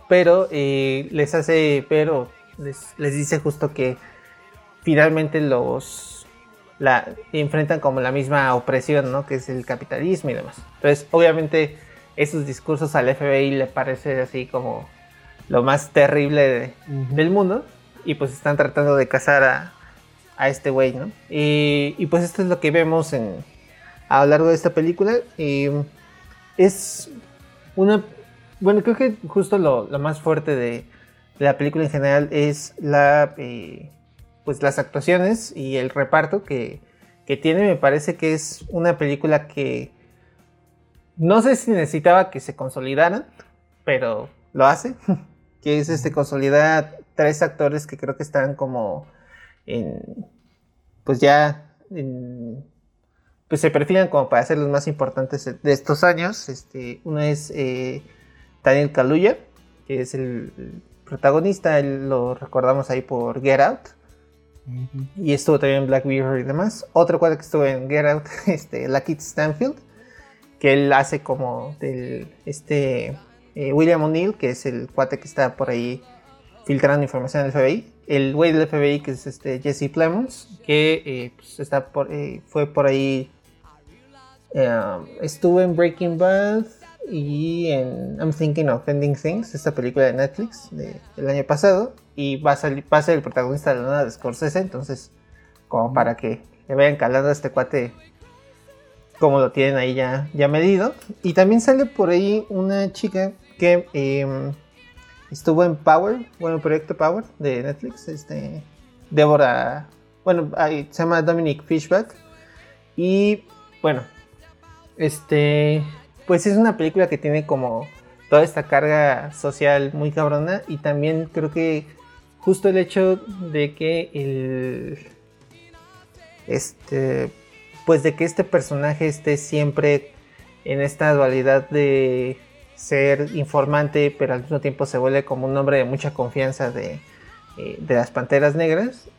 pero eh, les hace, pero les, les dice justo que finalmente los la enfrentan como la misma opresión, ¿no? Que es el capitalismo y demás. Entonces, obviamente, esos discursos al FBI le parece así como lo más terrible del mundo. Y pues están tratando de cazar a, a este güey, ¿no? Y, pues esto es lo que vemos en, a lo largo de esta película. Y es una... Bueno, creo que justo lo, más fuerte de, la película en general es la... Eh, pues las actuaciones y el reparto que, tiene me parece que es una película que no sé si necesitaba que se consolidaran, pero lo hace, que es este consolidar tres actores que creo que están como en, pues ya, pues se perfilan como para ser los más importantes de estos años. Este, uno es eh, Daniel Kaluuya, que es el protagonista, lo recordamos ahí por Get Out. Y estuvo también en Black Mirror y demás. Otro cuadro que estuvo en Get Out, este, Kit Stanfield, que él hace como del este eh, William O'Neill, que es el cuate que está por ahí filtrando información del FBI. el güey del FBI, que es este Jesse Plemons, que eh, pues, está por, eh, fue por ahí. estuvo en Breaking Bad y en I'm Thinking of Ending Things, esta película de Netflix del año pasado. Y va a, salir, va a ser el protagonista de la nueva de Scorsese, entonces, como para que le vayan calando a este cuate como lo tienen ahí ya, ya medido. Y también sale por ahí una chica que em, estuvo en Power, bueno, Proyecto Power de Netflix, este, Débora, bueno, se llama Dominic Fishback. Y bueno, este, pues es una película que tiene como toda esta carga social muy cabrona y también creo que justo el hecho de que el este pues de que este personaje esté siempre en esta dualidad de ser informante, pero al mismo tiempo se vuelve como un hombre de mucha confianza de, eh, las Panteras Negras,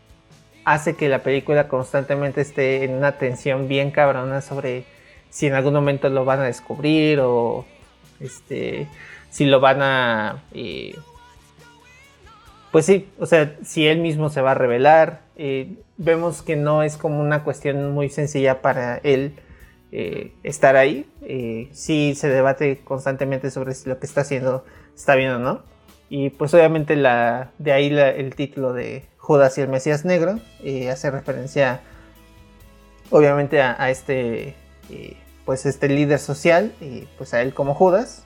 hace que la película constantemente esté en una tensión bien cabrona sobre si en algún momento lo van a descubrir o este, si lo van a... Eh, pues sí, o sea, si él mismo se va a revelar. Eh, vemos que no es como una cuestión muy sencilla para él eh, estar ahí. Sí se debate constantemente sobre si lo que está haciendo está bien o no. Y pues obviamente la, de ahí el título de Judas y el Mesías Negro hace referencia obviamente a, este pues este líder social y pues a él como Judas,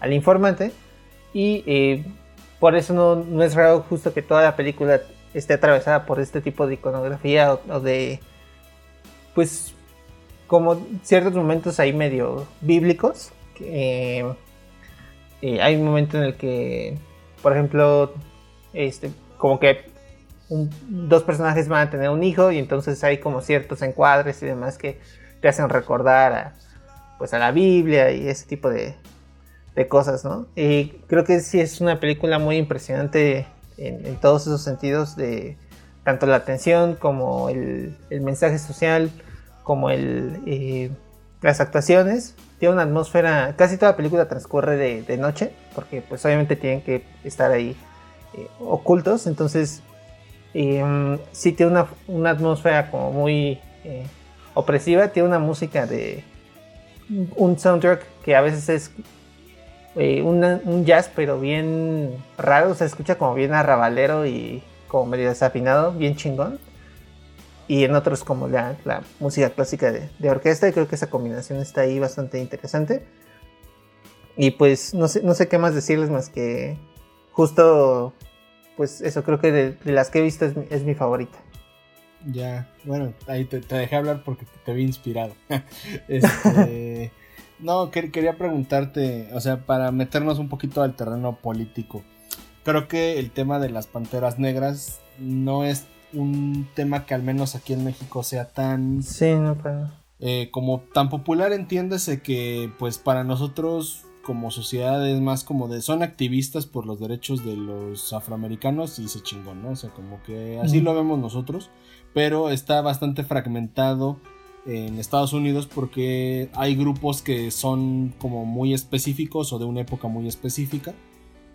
al, informante. Y por eso no, no es raro justo que toda la película esté atravesada por este tipo de iconografía o, de, pues, como ciertos momentos ahí medio bíblicos. Eh, hay un momento en el que, por ejemplo, este, como que dos personajes van a tener un hijo y entonces hay como ciertos encuadres y demás que te hacen recordar a, pues a la Biblia y ese tipo de, de cosas, ¿no? Y creo que sí es una película muy impresionante en, todos esos sentidos de tanto la atención como el, mensaje social, como el, eh, las actuaciones. Tiene una atmósfera, casi toda la película transcurre de, noche, porque pues obviamente tienen que estar ahí eh, ocultos, entonces eh, sí tiene una, una, atmósfera como muy opresiva, tiene una música de un soundtrack que a veces es eh, un jazz, pero bien raro, se escucha como bien arrabalero y como medio desafinado, bien chingón. Y en otros como la, música clásica de, orquesta, y creo que esa combinación está ahí bastante interesante. Y pues no sé, no sé qué más decirles más que justo, pues eso, creo que de, las que he visto es, mi favorita. Ya, bueno, ahí te, te, dejé hablar porque te, vi inspirado. este, no, quería preguntarte, o sea, para meternos un poquito al terreno político. Creo que el tema de las panteras negras no es un tema que al menos aquí en México sea tan... Sí, no, eh, como tan popular, entiéndese que pues para nosotros como sociedad es más como de son activistas por los derechos de los afroamericanos y se chingón, ¿no? O sea, como que así lo vemos nosotros, pero está bastante fragmentado en Estados Unidos porque hay grupos que son como muy específicos o de una época muy específica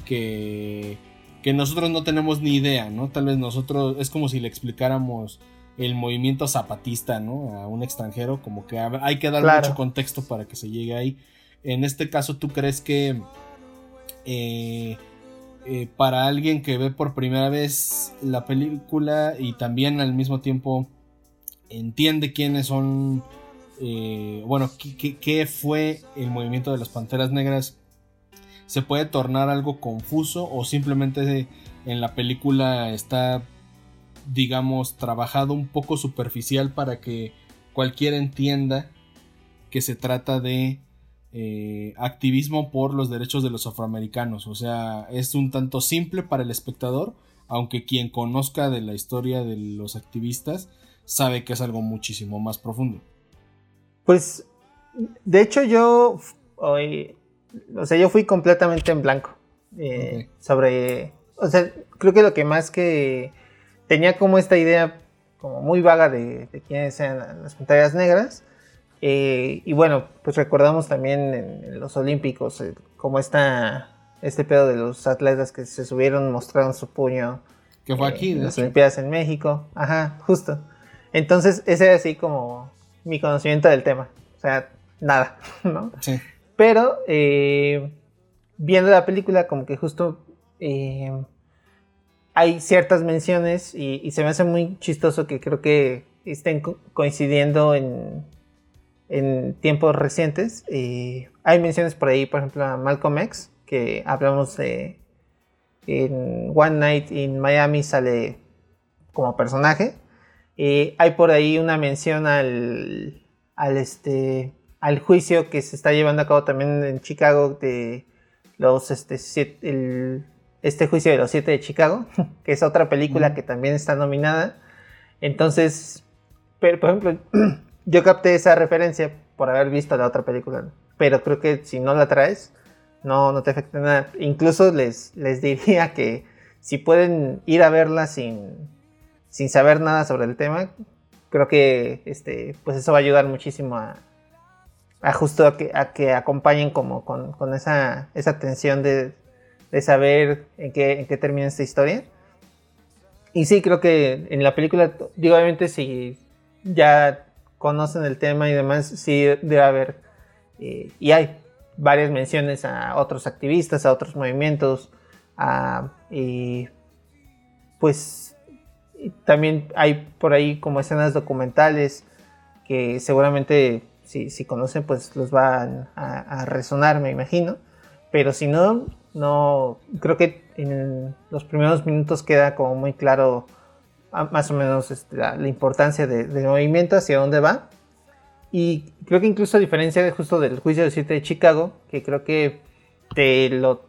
que, que nosotros no tenemos ni idea, ¿no? Tal vez nosotros es como si le explicáramos el movimiento zapatista, ¿no? A un extranjero, como que hay que dar mucho contexto para que se llegue ahí. En este caso, ¿tú crees que eh, eh, para alguien que ve por primera vez la película y también al mismo tiempo entiende quiénes son, eh, bueno, qué, fue el movimiento de las Panteras Negras, se puede tornar algo confuso o simplemente en la película está, digamos, trabajado un poco superficial para que cualquiera entienda que se trata de eh, activismo por los derechos de los afroamericanos. O sea, es un tanto simple para el espectador, aunque quien conozca de la historia de los activistas sabe que es algo muchísimo más profundo. Pues, de hecho yo, hoy, o sea, yo fui completamente en blanco eh, sobre, o sea, creo que lo que más que tenía como esta idea como muy vaga de, quiénes eran las pantallas negras. Eh, y bueno, pues recordamos también en, los Olímpicos eh, como esta, este pedo de los atletas que se subieron, mostraron su puño Que fue aquí, Las Olimpiadas en México. Ajá, justo. Entonces, ese es así como mi conocimiento del tema. O sea, nada, ¿no? Sí. Pero eh, viendo la película, como que justo eh, hay ciertas menciones y, se me hace muy chistoso que creo que estén coincidiendo en, en tiempos recientes. Eh, hay menciones por ahí, por ejemplo, a Malcolm X, que hablamos de en One Night in Miami sale como personaje. hay por ahí una mención al, al, este, al juicio que se está llevando a cabo también en Chicago de los este, este juicio de los siete de Chicago, que es otra película que también está nominada. Entonces, pero, por ejemplo, yo capté esa referencia por haber visto la otra película, pero creo que si no la traes, no, no te afecta nada. Incluso les, les diría que si pueden ir a verla sin, sin saber nada sobre el tema, creo que este, pues eso va a ayudar muchísimo a, a justo a que, a que acompañen como con, con esa, esa tensión de, de, saber en qué, en qué termina esta historia. Y sí, creo que en la película, digo, obviamente si ya conocen el tema y demás, sí debe haber, eh, y hay varias menciones a otros activistas, a otros movimientos, y pues también hay por ahí como escenas documentales que seguramente si, si conocen pues los van a, resonar, me imagino. Pero si no, no, creo que en los primeros minutos queda como muy claro más o menos este, la, importancia del movimiento, hacia dónde va. Y creo que incluso a diferencia de justo del juicio del 7 de Chicago, que creo que te lo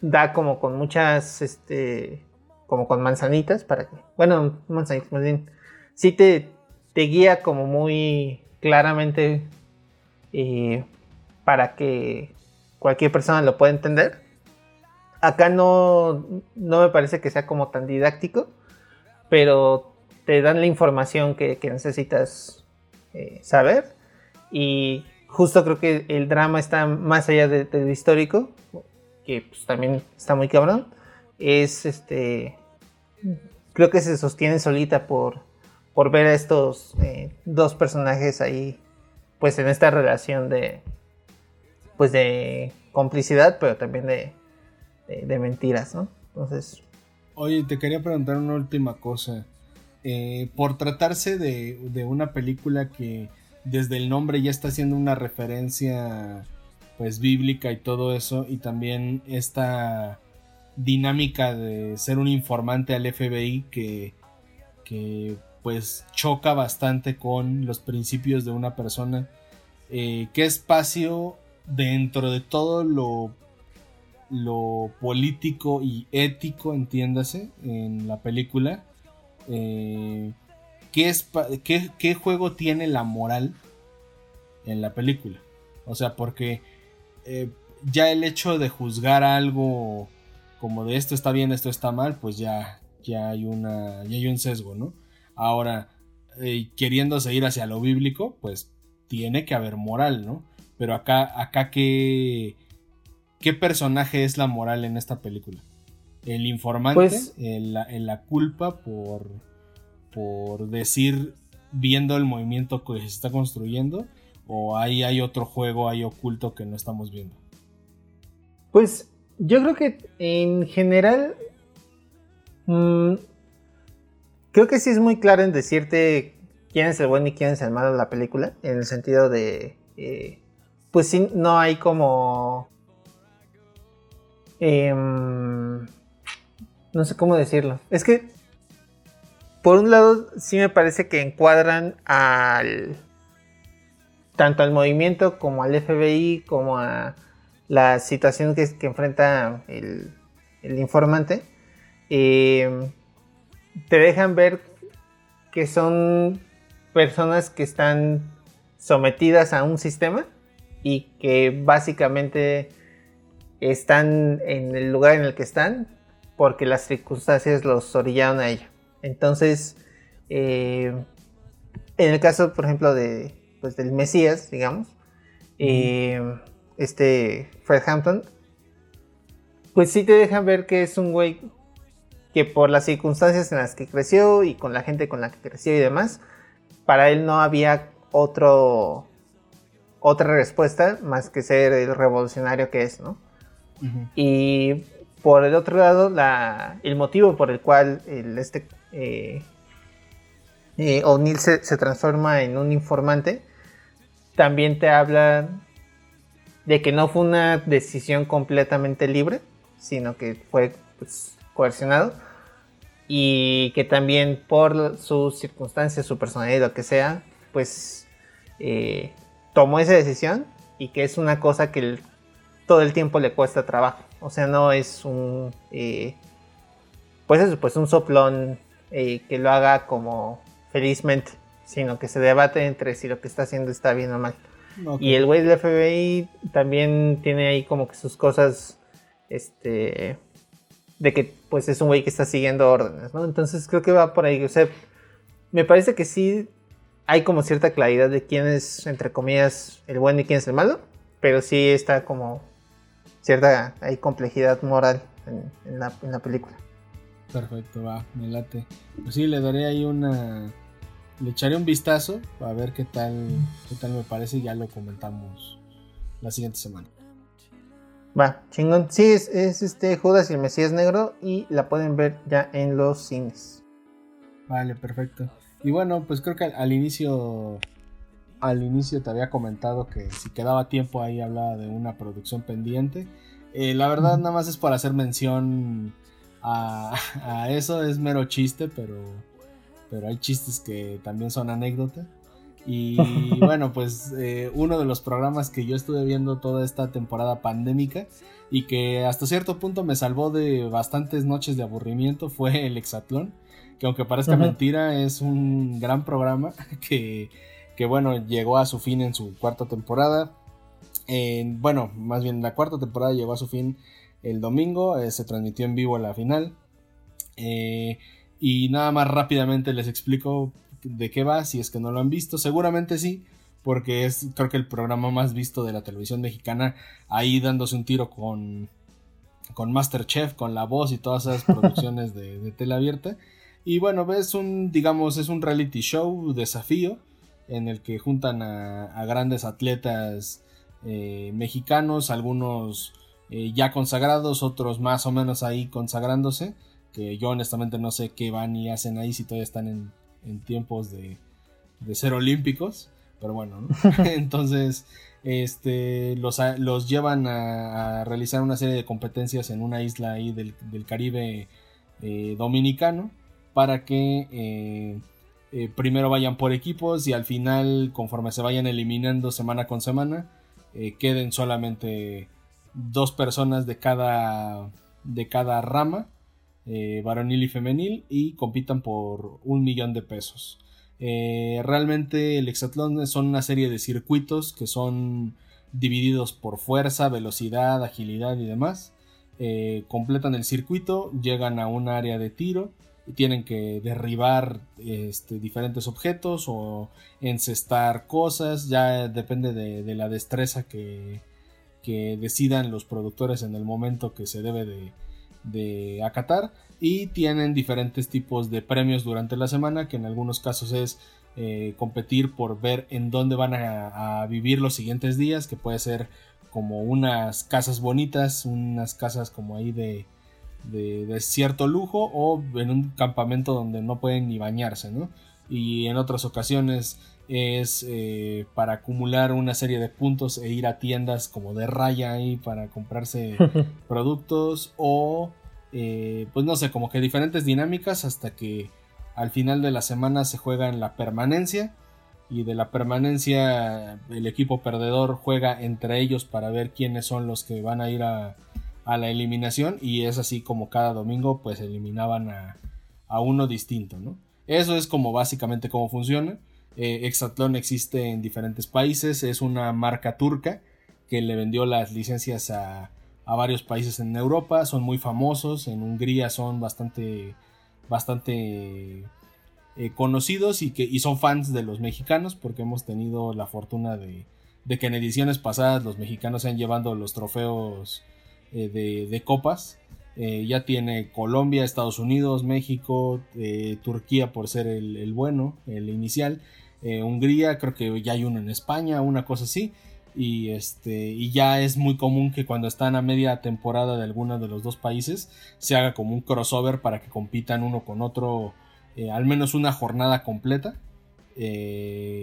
da como con muchas, este, como con manzanitas para que, bueno, manzanitas más bien, sí te, te guía como muy claramente eh, para que cualquier persona lo pueda entender. Acá no, no me parece que sea como tan didáctico, pero te dan la información que, necesitas eh, saber y justo creo que el drama está más allá de, lo histórico, que pues, también está muy cabrón. Es este. Creo que se sostiene solita por, por ver a estos eh, dos personajes ahí, pues en esta relación de. Pues de complicidad, pero también de, de, mentiras, ¿no? Entonces. Oye, te quería preguntar una última cosa. Eh, por tratarse de, de una película que desde el nombre ya está haciendo una referencia pues bíblica y todo eso y también esta dinámica de ser un informante al FBI que, que pues choca bastante con los principios de una persona eh, qué espacio dentro de todo lo lo político y ético entiéndase en la película eh, ¿qué, juego tiene la moral en la película? O sea, porque eh, ya el hecho de juzgar algo como de esto está bien, esto está mal, pues ya, ya, hay, una, ya hay un sesgo, ¿no? Ahora, eh, queriéndose ir hacia lo bíblico, pues tiene que haber moral, ¿no? Pero acá, acá ¿qué, qué personaje es la moral en esta película? ¿El informante? Pues en la culpa por por decir viendo el movimiento que se está construyendo o ahí hay otro juego ahí oculto que no estamos viendo? Pues yo creo que en general mm, creo que sí es muy claro en decirte quién es el bueno y quién es el malo de la película en el sentido de eh, pues sí no hay como em, no sé cómo decirlo es que por un lado, sí me parece que encuadran al tanto al movimiento como al FBI, como a la situación que, enfrenta el, informante. Eh, te dejan ver que son personas que están sometidas a un sistema y que básicamente están en el lugar en el que están porque las circunstancias los orillaron a ello. Entonces, eh, en el caso, por ejemplo, de, pues, del Mesías, digamos, eh, este Fred Hampton, pues sí te dejan ver que es un güey que por las circunstancias en las que creció y con la gente con la que creció y demás, para él no había otro otra respuesta más que ser el revolucionario que es, ¿no? Y por el otro lado, el motivo por el cual este eh, eh, O'Neill se, transforma en un informante, también te habla de que no fue una decisión completamente libre, sino que fue pues, coercionado. Y que también por sus circunstancias, su personalidad, lo que sea, pues eh, tomó esa decisión y que es una cosa que todo el tiempo le cuesta trabajo. O sea, no es un, eh, pues eso, pues un soplón eh, que lo haga como felizmente, sino que se debate entre si lo que está haciendo está bien o mal. Y el güey del FBI también tiene ahí como que sus cosas, este, de que pues es un güey que está siguiendo órdenes, ¿no? Entonces creo que va por ahí, o sea, me parece que sí hay como cierta claridad de quién es, entre comillas, el bueno y quién es el malo, pero sí está como cierta hay complejidad moral en, la, película. Perfecto, va, me late. Pues sí, le daré ahí una. Le echaré un vistazo a ver qué tal, qué tal me parece y ya lo comentamos la siguiente semana. Va, chingón. Sí, es, es este Judas y el Mesías Negro y la pueden ver ya en los cines. Vale, perfecto. Y bueno, pues creo que al, inicio al inicio te había comentado que si quedaba tiempo ahí hablaba de una producción pendiente. Eh, la verdad nada más es para hacer mención a, eso, es mero chiste, pero, pero hay chistes que también son anécdota. Y bueno, pues eh, uno de los programas que yo estuve viendo toda esta temporada pandémica y que hasta cierto punto me salvó de bastantes noches de aburrimiento fue el Hexatlón que aunque parezca mentira, es un gran programa que, bueno, llegó a su fin en su cuarta temporada. bueno, más bien la cuarta temporada llegó a su fin el domingo, eh, se transmitió en vivo la final. Eh, y nada más rápidamente les explico de qué va, si es que no lo han visto, seguramente sí, porque es creo que el programa más visto de la televisión mexicana, ahí dándose un tiro con, con Masterchef, con La Voz y todas esas producciones de, de tele abierta. Y bueno, es un, digamos, es un reality show, desafío, en el que juntan a, grandes atletas eh, mexicanos, algunos eh, ya consagrados, otros más o menos ahí consagrándose, que yo honestamente no sé qué van y hacen ahí si todavía están en, tiempos de, ser olímpicos, pero bueno, entonces este, los, los llevan a, realizar una serie de competencias en una isla ahí del, Caribe eh, dominicano para que eh, eh, primero vayan por equipos y al final, conforme se vayan eliminando semana con semana, eh, queden solamente dos personas de cada, de cada rama, varonil y femenil, y compitan por un millón de pesos. realmente el hexatlón son una serie de circuitos que son divididos por fuerza, velocidad, agilidad y demás. completan el circuito, llegan a un área de tiro tienen que derribar este, diferentes objetos o encestar cosas, ya depende de, la destreza que, decidan los productores en el momento que se debe de, acatar. Y tienen diferentes tipos de premios durante la semana que en algunos casos es eh, competir por ver en dónde van a, vivir los siguientes días que puede ser como unas casas bonitas unas casas como ahí de, de, cierto lujo o en un campamento donde no pueden ni bañarse, ¿no? Y en otras ocasiones es eh, para acumular una serie de puntos e ir a tiendas como de raya ahí para comprarse productos o eh, pues no sé, como que diferentes dinámicas hasta que al final de la semana se juega en la permanencia y de la permanencia el equipo perdedor juega entre ellos para ver quiénes son los que van a ir a, a la eliminación y es así como cada domingo pues eliminaban a, uno distinto, ¿no? Eso es como básicamente cómo funciona. Eh, Exatlón existe en diferentes países, es una marca turca que le vendió las licencias a, varios países en Europa, son muy famosos, en Hungría son bastante, bastante eh, conocidos y, que, y son fans de los mexicanos porque hemos tenido la fortuna de, de que en ediciones pasadas los mexicanos se han llevando los trofeos eh, de, copas. Eh, ya tiene Colombia, Estados Unidos, México, eh, Turquía por ser el, bueno, el inicial. Hungría, creo que ya hay uno en España, una cosa así. Y, este, y ya es muy común que cuando están a media temporada de alguno de los dos países se haga como un crossover para que compitan uno con otro al menos una jornada completa.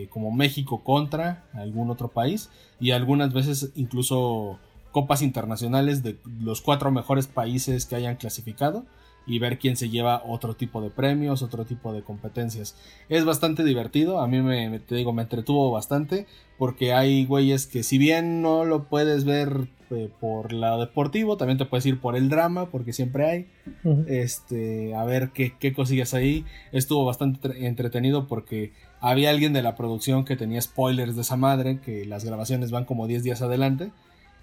como México contra algún otro país y algunas veces incluso copas internacionales de los cuatro mejores países que hayan clasificado y ver quién se lleva otro tipo de premios, otro tipo de competencias. Es bastante divertido, a mí me, te digo, me entretuvo bastante porque hay güeyes que si bien no lo puedes ver eh, por lado deportivo, también te puedes ir por el drama porque siempre hay. Este, a ver qué, qué cosillas ahí. Estuvo bastante entretenido porque había alguien de la producción que tenía spoilers de esa madre, que las grabaciones van como 10 días adelante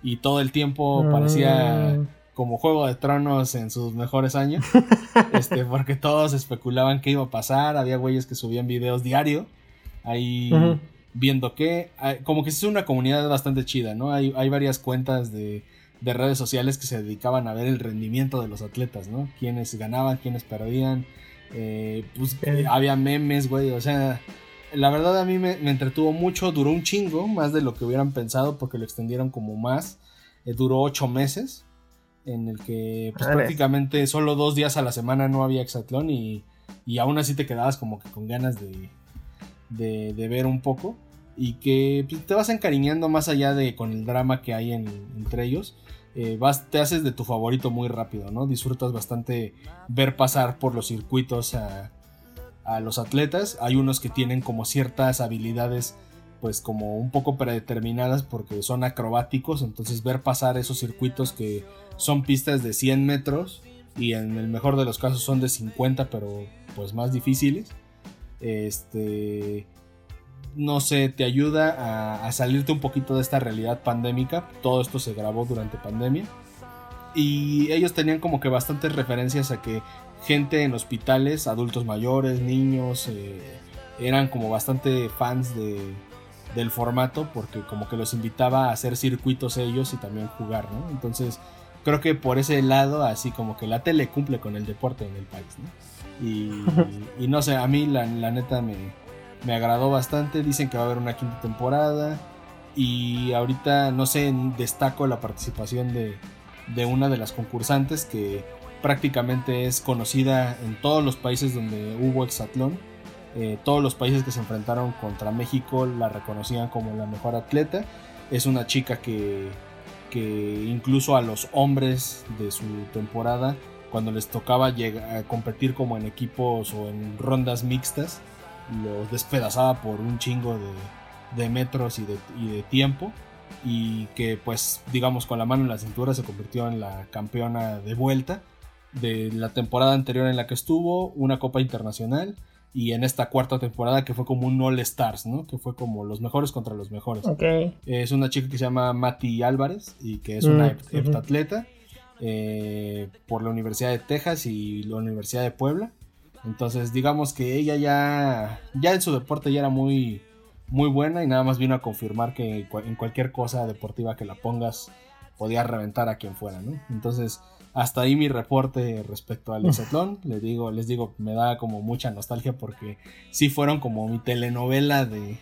y todo el tiempo parecía mm. como Juego de Tronos en sus mejores años, este, porque todos especulaban qué iba a pasar, había güeyes que subían videos diario, ahí viendo qué, ah, como que es una comunidad bastante chida, ¿no? Hay, hay varias cuentas de, de, redes sociales que se dedicaban a ver el rendimiento de los atletas, ¿no? Quiénes ganaban, quiénes perdían, eh, pues había memes, güey, o sea la verdad a mí me, entretuvo mucho, duró un chingo, más de lo que hubieran pensado porque lo extendieron como más. Eh, duró ocho meses, en el que pues, prácticamente solo dos días a la semana no había hexatlón y, y aún así te quedabas como que con ganas de, de, ver un poco y que pues, te vas encariñando más allá de con el drama que hay entre ellos. Eh, vas, te haces de tu favorito muy rápido, ¿no? Disfrutas bastante ver pasar por los circuitos a, a los atletas. Hay unos que tienen como ciertas habilidades pues como un poco predeterminadas porque son acrobáticos, entonces ver pasar esos circuitos que son pistas de 100 metros y en el mejor de los casos son de 50 pero pues más difíciles. Este no sé, te ayuda a, a salirte un poquito de esta realidad pandémica. Todo esto se grabó durante pandemia. Y ellos tenían como que bastantes referencias a que gente en hospitales, adultos mayores, niños, eh, eran como bastante fans de, del formato porque como que los invitaba a hacer circuitos ellos y también jugar, ¿no? Entonces creo que por ese lado así como que la tele cumple con el deporte en el país, ¿no? Y, no sé, a mí la, neta me, me agradó bastante, dicen que va a haber una quinta temporada y ahorita no sé, destaco la participación de, de una de las concursantes que prácticamente es conocida en todos los países donde hubo hexatlón. Eh, todos los países que se enfrentaron contra México la reconocían como la mejor atleta. Es una chica que, que incluso a los hombres de su temporada, cuando les tocaba llegar a competir como en equipos o en rondas mixtas, los despedazaba por un chingo de, metros y de, y de tiempo y que pues digamos con la mano en la cintura se convirtió en la campeona de vuelta de la temporada anterior en la que estuvo, una Copa Internacional y en esta cuarta temporada que fue como un All Stars, ¿no? Que fue como los mejores contra los mejores. Es una chica que se llama Mati Álvarez y que es una mm, heptatleta eh, por la Universidad de Texas y la Universidad de Puebla. Entonces, digamos que ella ya, ya en su deporte ya era muy, muy buena y nada más vino a confirmar que en cualquier cosa deportiva que la pongas podía reventar a quien fuera, ¿no? Entonces, hasta ahí mi reporte respecto al Hexatlón. les digo, les digo, me da como mucha nostalgia porque sí fueron como mi telenovela de,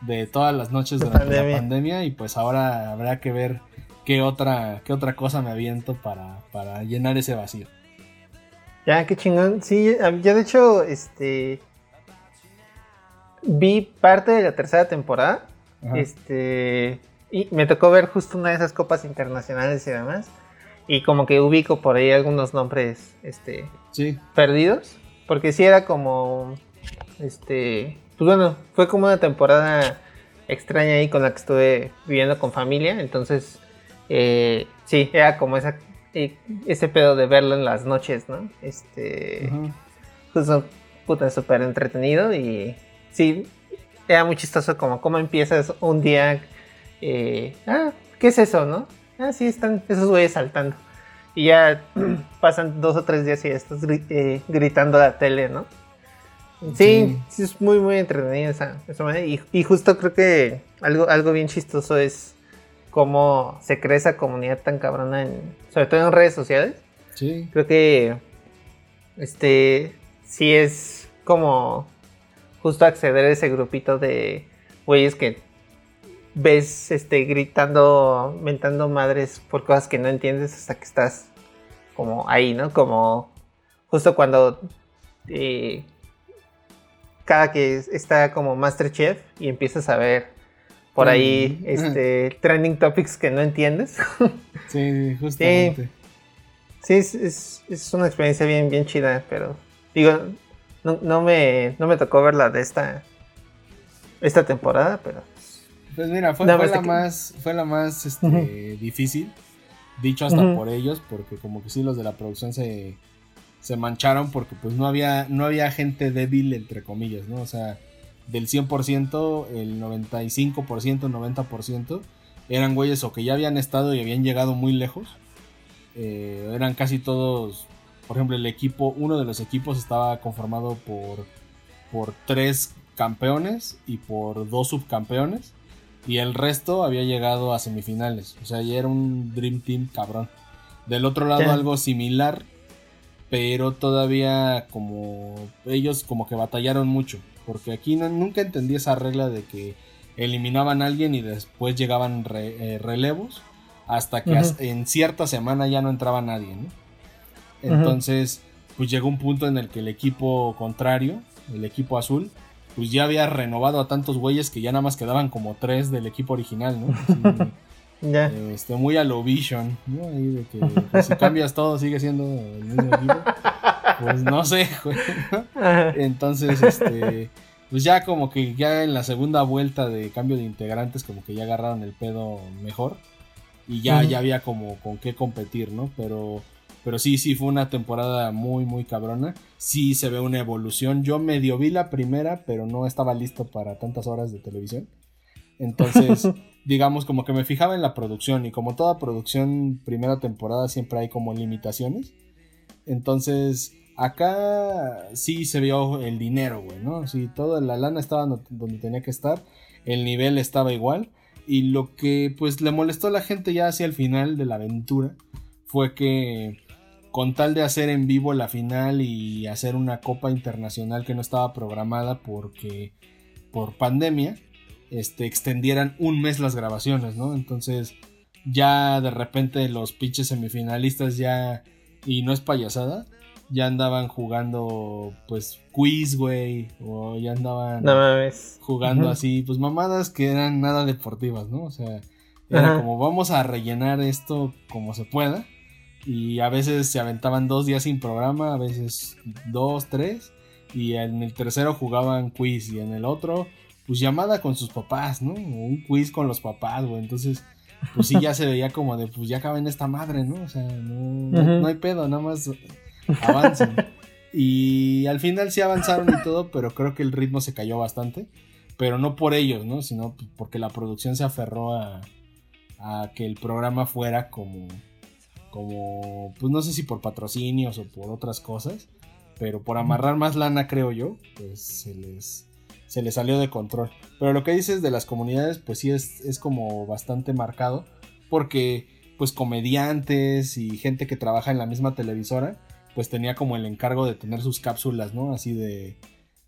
de todas las noches durante la pandemia y pues ahora habrá que ver qué otra, qué otra cosa me aviento para, para llenar ese vacío. Ya, qué chingón. Sí, yo de hecho, este vi parte de la tercera temporada. Este y me tocó ver justo una de esas copas internacionales y demás. Y como que ubico por ahí algunos nombres este, perdidos. Porque sí era como. Este. Pues bueno, fue como una temporada extraña ahí con la que estuve viviendo con familia. Entonces, eh, sí, era como esa, eh, ese pedo de verlo en las noches, ¿no? Este. Pues puta, súper entretenido. Y sí, era muy chistoso como cómo empiezas un día. Eh, ah, ¿qué es eso, no? Ah, sí, están esos güeyes saltando. Y ya pasan dos o tres días y ya estás eh, gritando a la tele, ¿no? Sí, sí, es muy, muy entretenida esa, manera. Y, justo creo que algo, algo bien chistoso es cómo se crea esa comunidad tan cabrona, sobre todo en redes sociales. Sí. Creo que este sí es como justo acceder a ese grupito de güeyes que ves este gritando, mentando madres por cosas que no entiendes hasta que estás como ahí, ¿no? Como justo cuando eh, cada que está como Masterchef y empiezas a ver por ahí este trending topics que no entiendes. sí, justamente. Sí, es, una experiencia bien, bien chida, pero digo, no, me, no me tocó verla de esta, esta temporada, pero... Pues mira, fue, la, más, fue la más este, difícil, dicho hasta por ellos, porque como que sí los de la producción se, se mancharon porque pues no había, no había gente débil, entre comillas, ¿no? O sea, del 100%, el 95%, 90% eran güeyes o que ya habían estado y habían llegado muy lejos. Eh, eran casi todos, por ejemplo, el equipo, uno de los equipos estaba conformado por, por tres campeones y por dos subcampeones. Y el resto había llegado a semifinales. O sea, ya era un Dream Team cabrón. Del otro lado, algo similar pero todavía como ellos como que batallaron mucho, porque aquí nunca entendí esa regla de que eliminaban a alguien y después llegaban eh, relevos hasta que en cierta semana ya no entraba nadie, ¿no? Entonces, pues llegó un punto en el que el equipo contrario, el equipo azul, pues ya había renovado a tantos güeyes que ya nada más quedaban como tres del equipo original, ¿no? Este, muy a lo Vision, ¿no? Ahí de que pues, si cambias todo sigue siendo el mismo equipo. Pues no sé, güey. Entonces, este, pues ya como que ya en la segunda vuelta de cambio de integrantes, como que ya agarraron el pedo mejor. Y ya, ya había como con qué competir, ¿no? Pero, pero sí, sí, fue una temporada muy, muy cabrona. Sí se ve una evolución. Yo medio vi la primera, pero no estaba listo para tantas horas de televisión. Entonces, digamos, como que me fijaba en la producción y como toda producción primera temporada siempre hay como limitaciones. Entonces, acá sí se vio el dinero, güey, ¿no? Sí, toda la lana estaba donde tenía que estar, el nivel estaba igual y lo que pues le molestó a la gente ya hacia el final de la aventura fue que con tal de hacer en vivo la final y hacer una copa internacional que no estaba programada porque por pandemia, este, extendieran un mes las grabaciones, ¿no? Entonces ya de repente los pinches semifinalistas ya, y no es payasada, ya andaban jugando pues quiz, güey, o ya andaban jugando así, pues mamadas que eran nada deportivas, ¿no? O sea, era como vamos a rellenar esto como se pueda. Y a veces se aventaban dos días sin programa, a veces dos, tres. Y en el tercero jugaban quiz y en el otro pues llamada con sus papás, ¿no? O un quiz con los papás, güey. Entonces, pues sí, ya se veía como de, pues ya caben esta madre, ¿no? O sea, no, no hay pedo, nada más avancen. y al final sí avanzaron y todo, pero creo que el ritmo se cayó bastante. Pero no por ellos, ¿no? Sino porque la producción se aferró a, a que el programa fuera como, como, pues no sé si por patrocinios o por otras cosas, pero por amarrar más lana, creo yo, pues se les se le salió de control. Pero lo que dices de las comunidades, pues sí es, es como bastante marcado, porque pues comediantes y gente que trabaja en la misma televisora, pues tenía como el encargo de tener sus cápsulas, ¿no? Así de,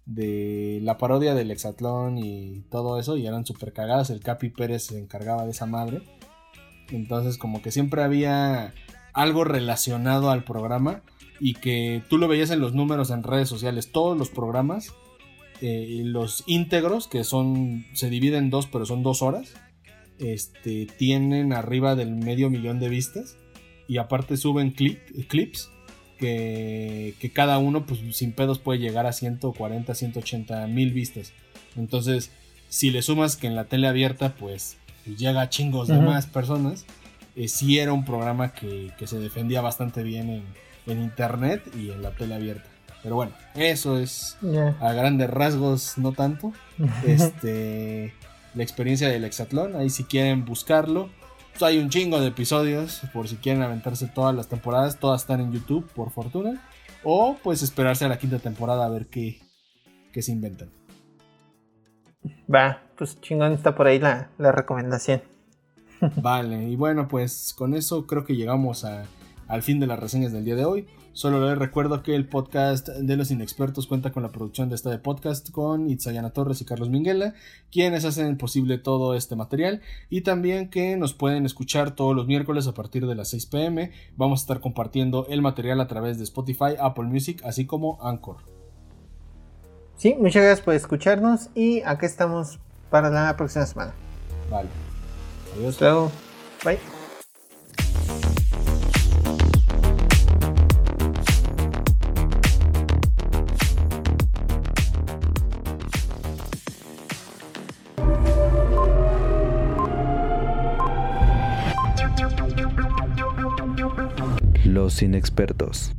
de la parodia del Exatlón y todo eso, y eran súper cagadas, el Capi Pérez se encargaba de esa madre. Entonces como que siempre había algo relacionado al programa y que tú lo veías en los números en redes sociales, todos los programas eh, los íntegros, que son, se dividen en dos, pero son dos horas, este, tienen arriba del medio millón de vistas. Y aparte suben clips que, que, cada uno, pues sin pedos, puede llegar a 140, 180 mil vistas. Entonces, si le sumas que en la tele abierta, pues, llega a chingos de más personas, eh, sí era un programa que, se defendía bastante bien en, en internet y en la tele abierta. Pero bueno, eso es a grandes rasgos, no tanto. este, la experiencia del hexatlón. Ahí si quieren buscarlo. Pues hay un chingo de episodios. Por si quieren aventarse todas las temporadas. Todas están en YouTube, por fortuna. O pues esperarse a la quinta temporada a ver qué, qué se inventan. Va, pues chingón está por ahí la, la recomendación. Vale, y bueno, pues con eso creo que llegamos a al fin de las reseñas del día de hoy. Solo les recuerdo que el podcast de los inexpertos cuenta con la producción de este podcast con Itzayana Torres y Carlos Minguela, quienes hacen posible todo este material. Y también que nos pueden escuchar todos los miércoles a partir de las 6 pm. Vamos a estar compartiendo el material a través de Spotify, Apple Music, así como Anchor. Sí, muchas gracias por escucharnos y aquí estamos para la próxima semana. Vale. Adiós. Luego. Bye. Los inexpertos.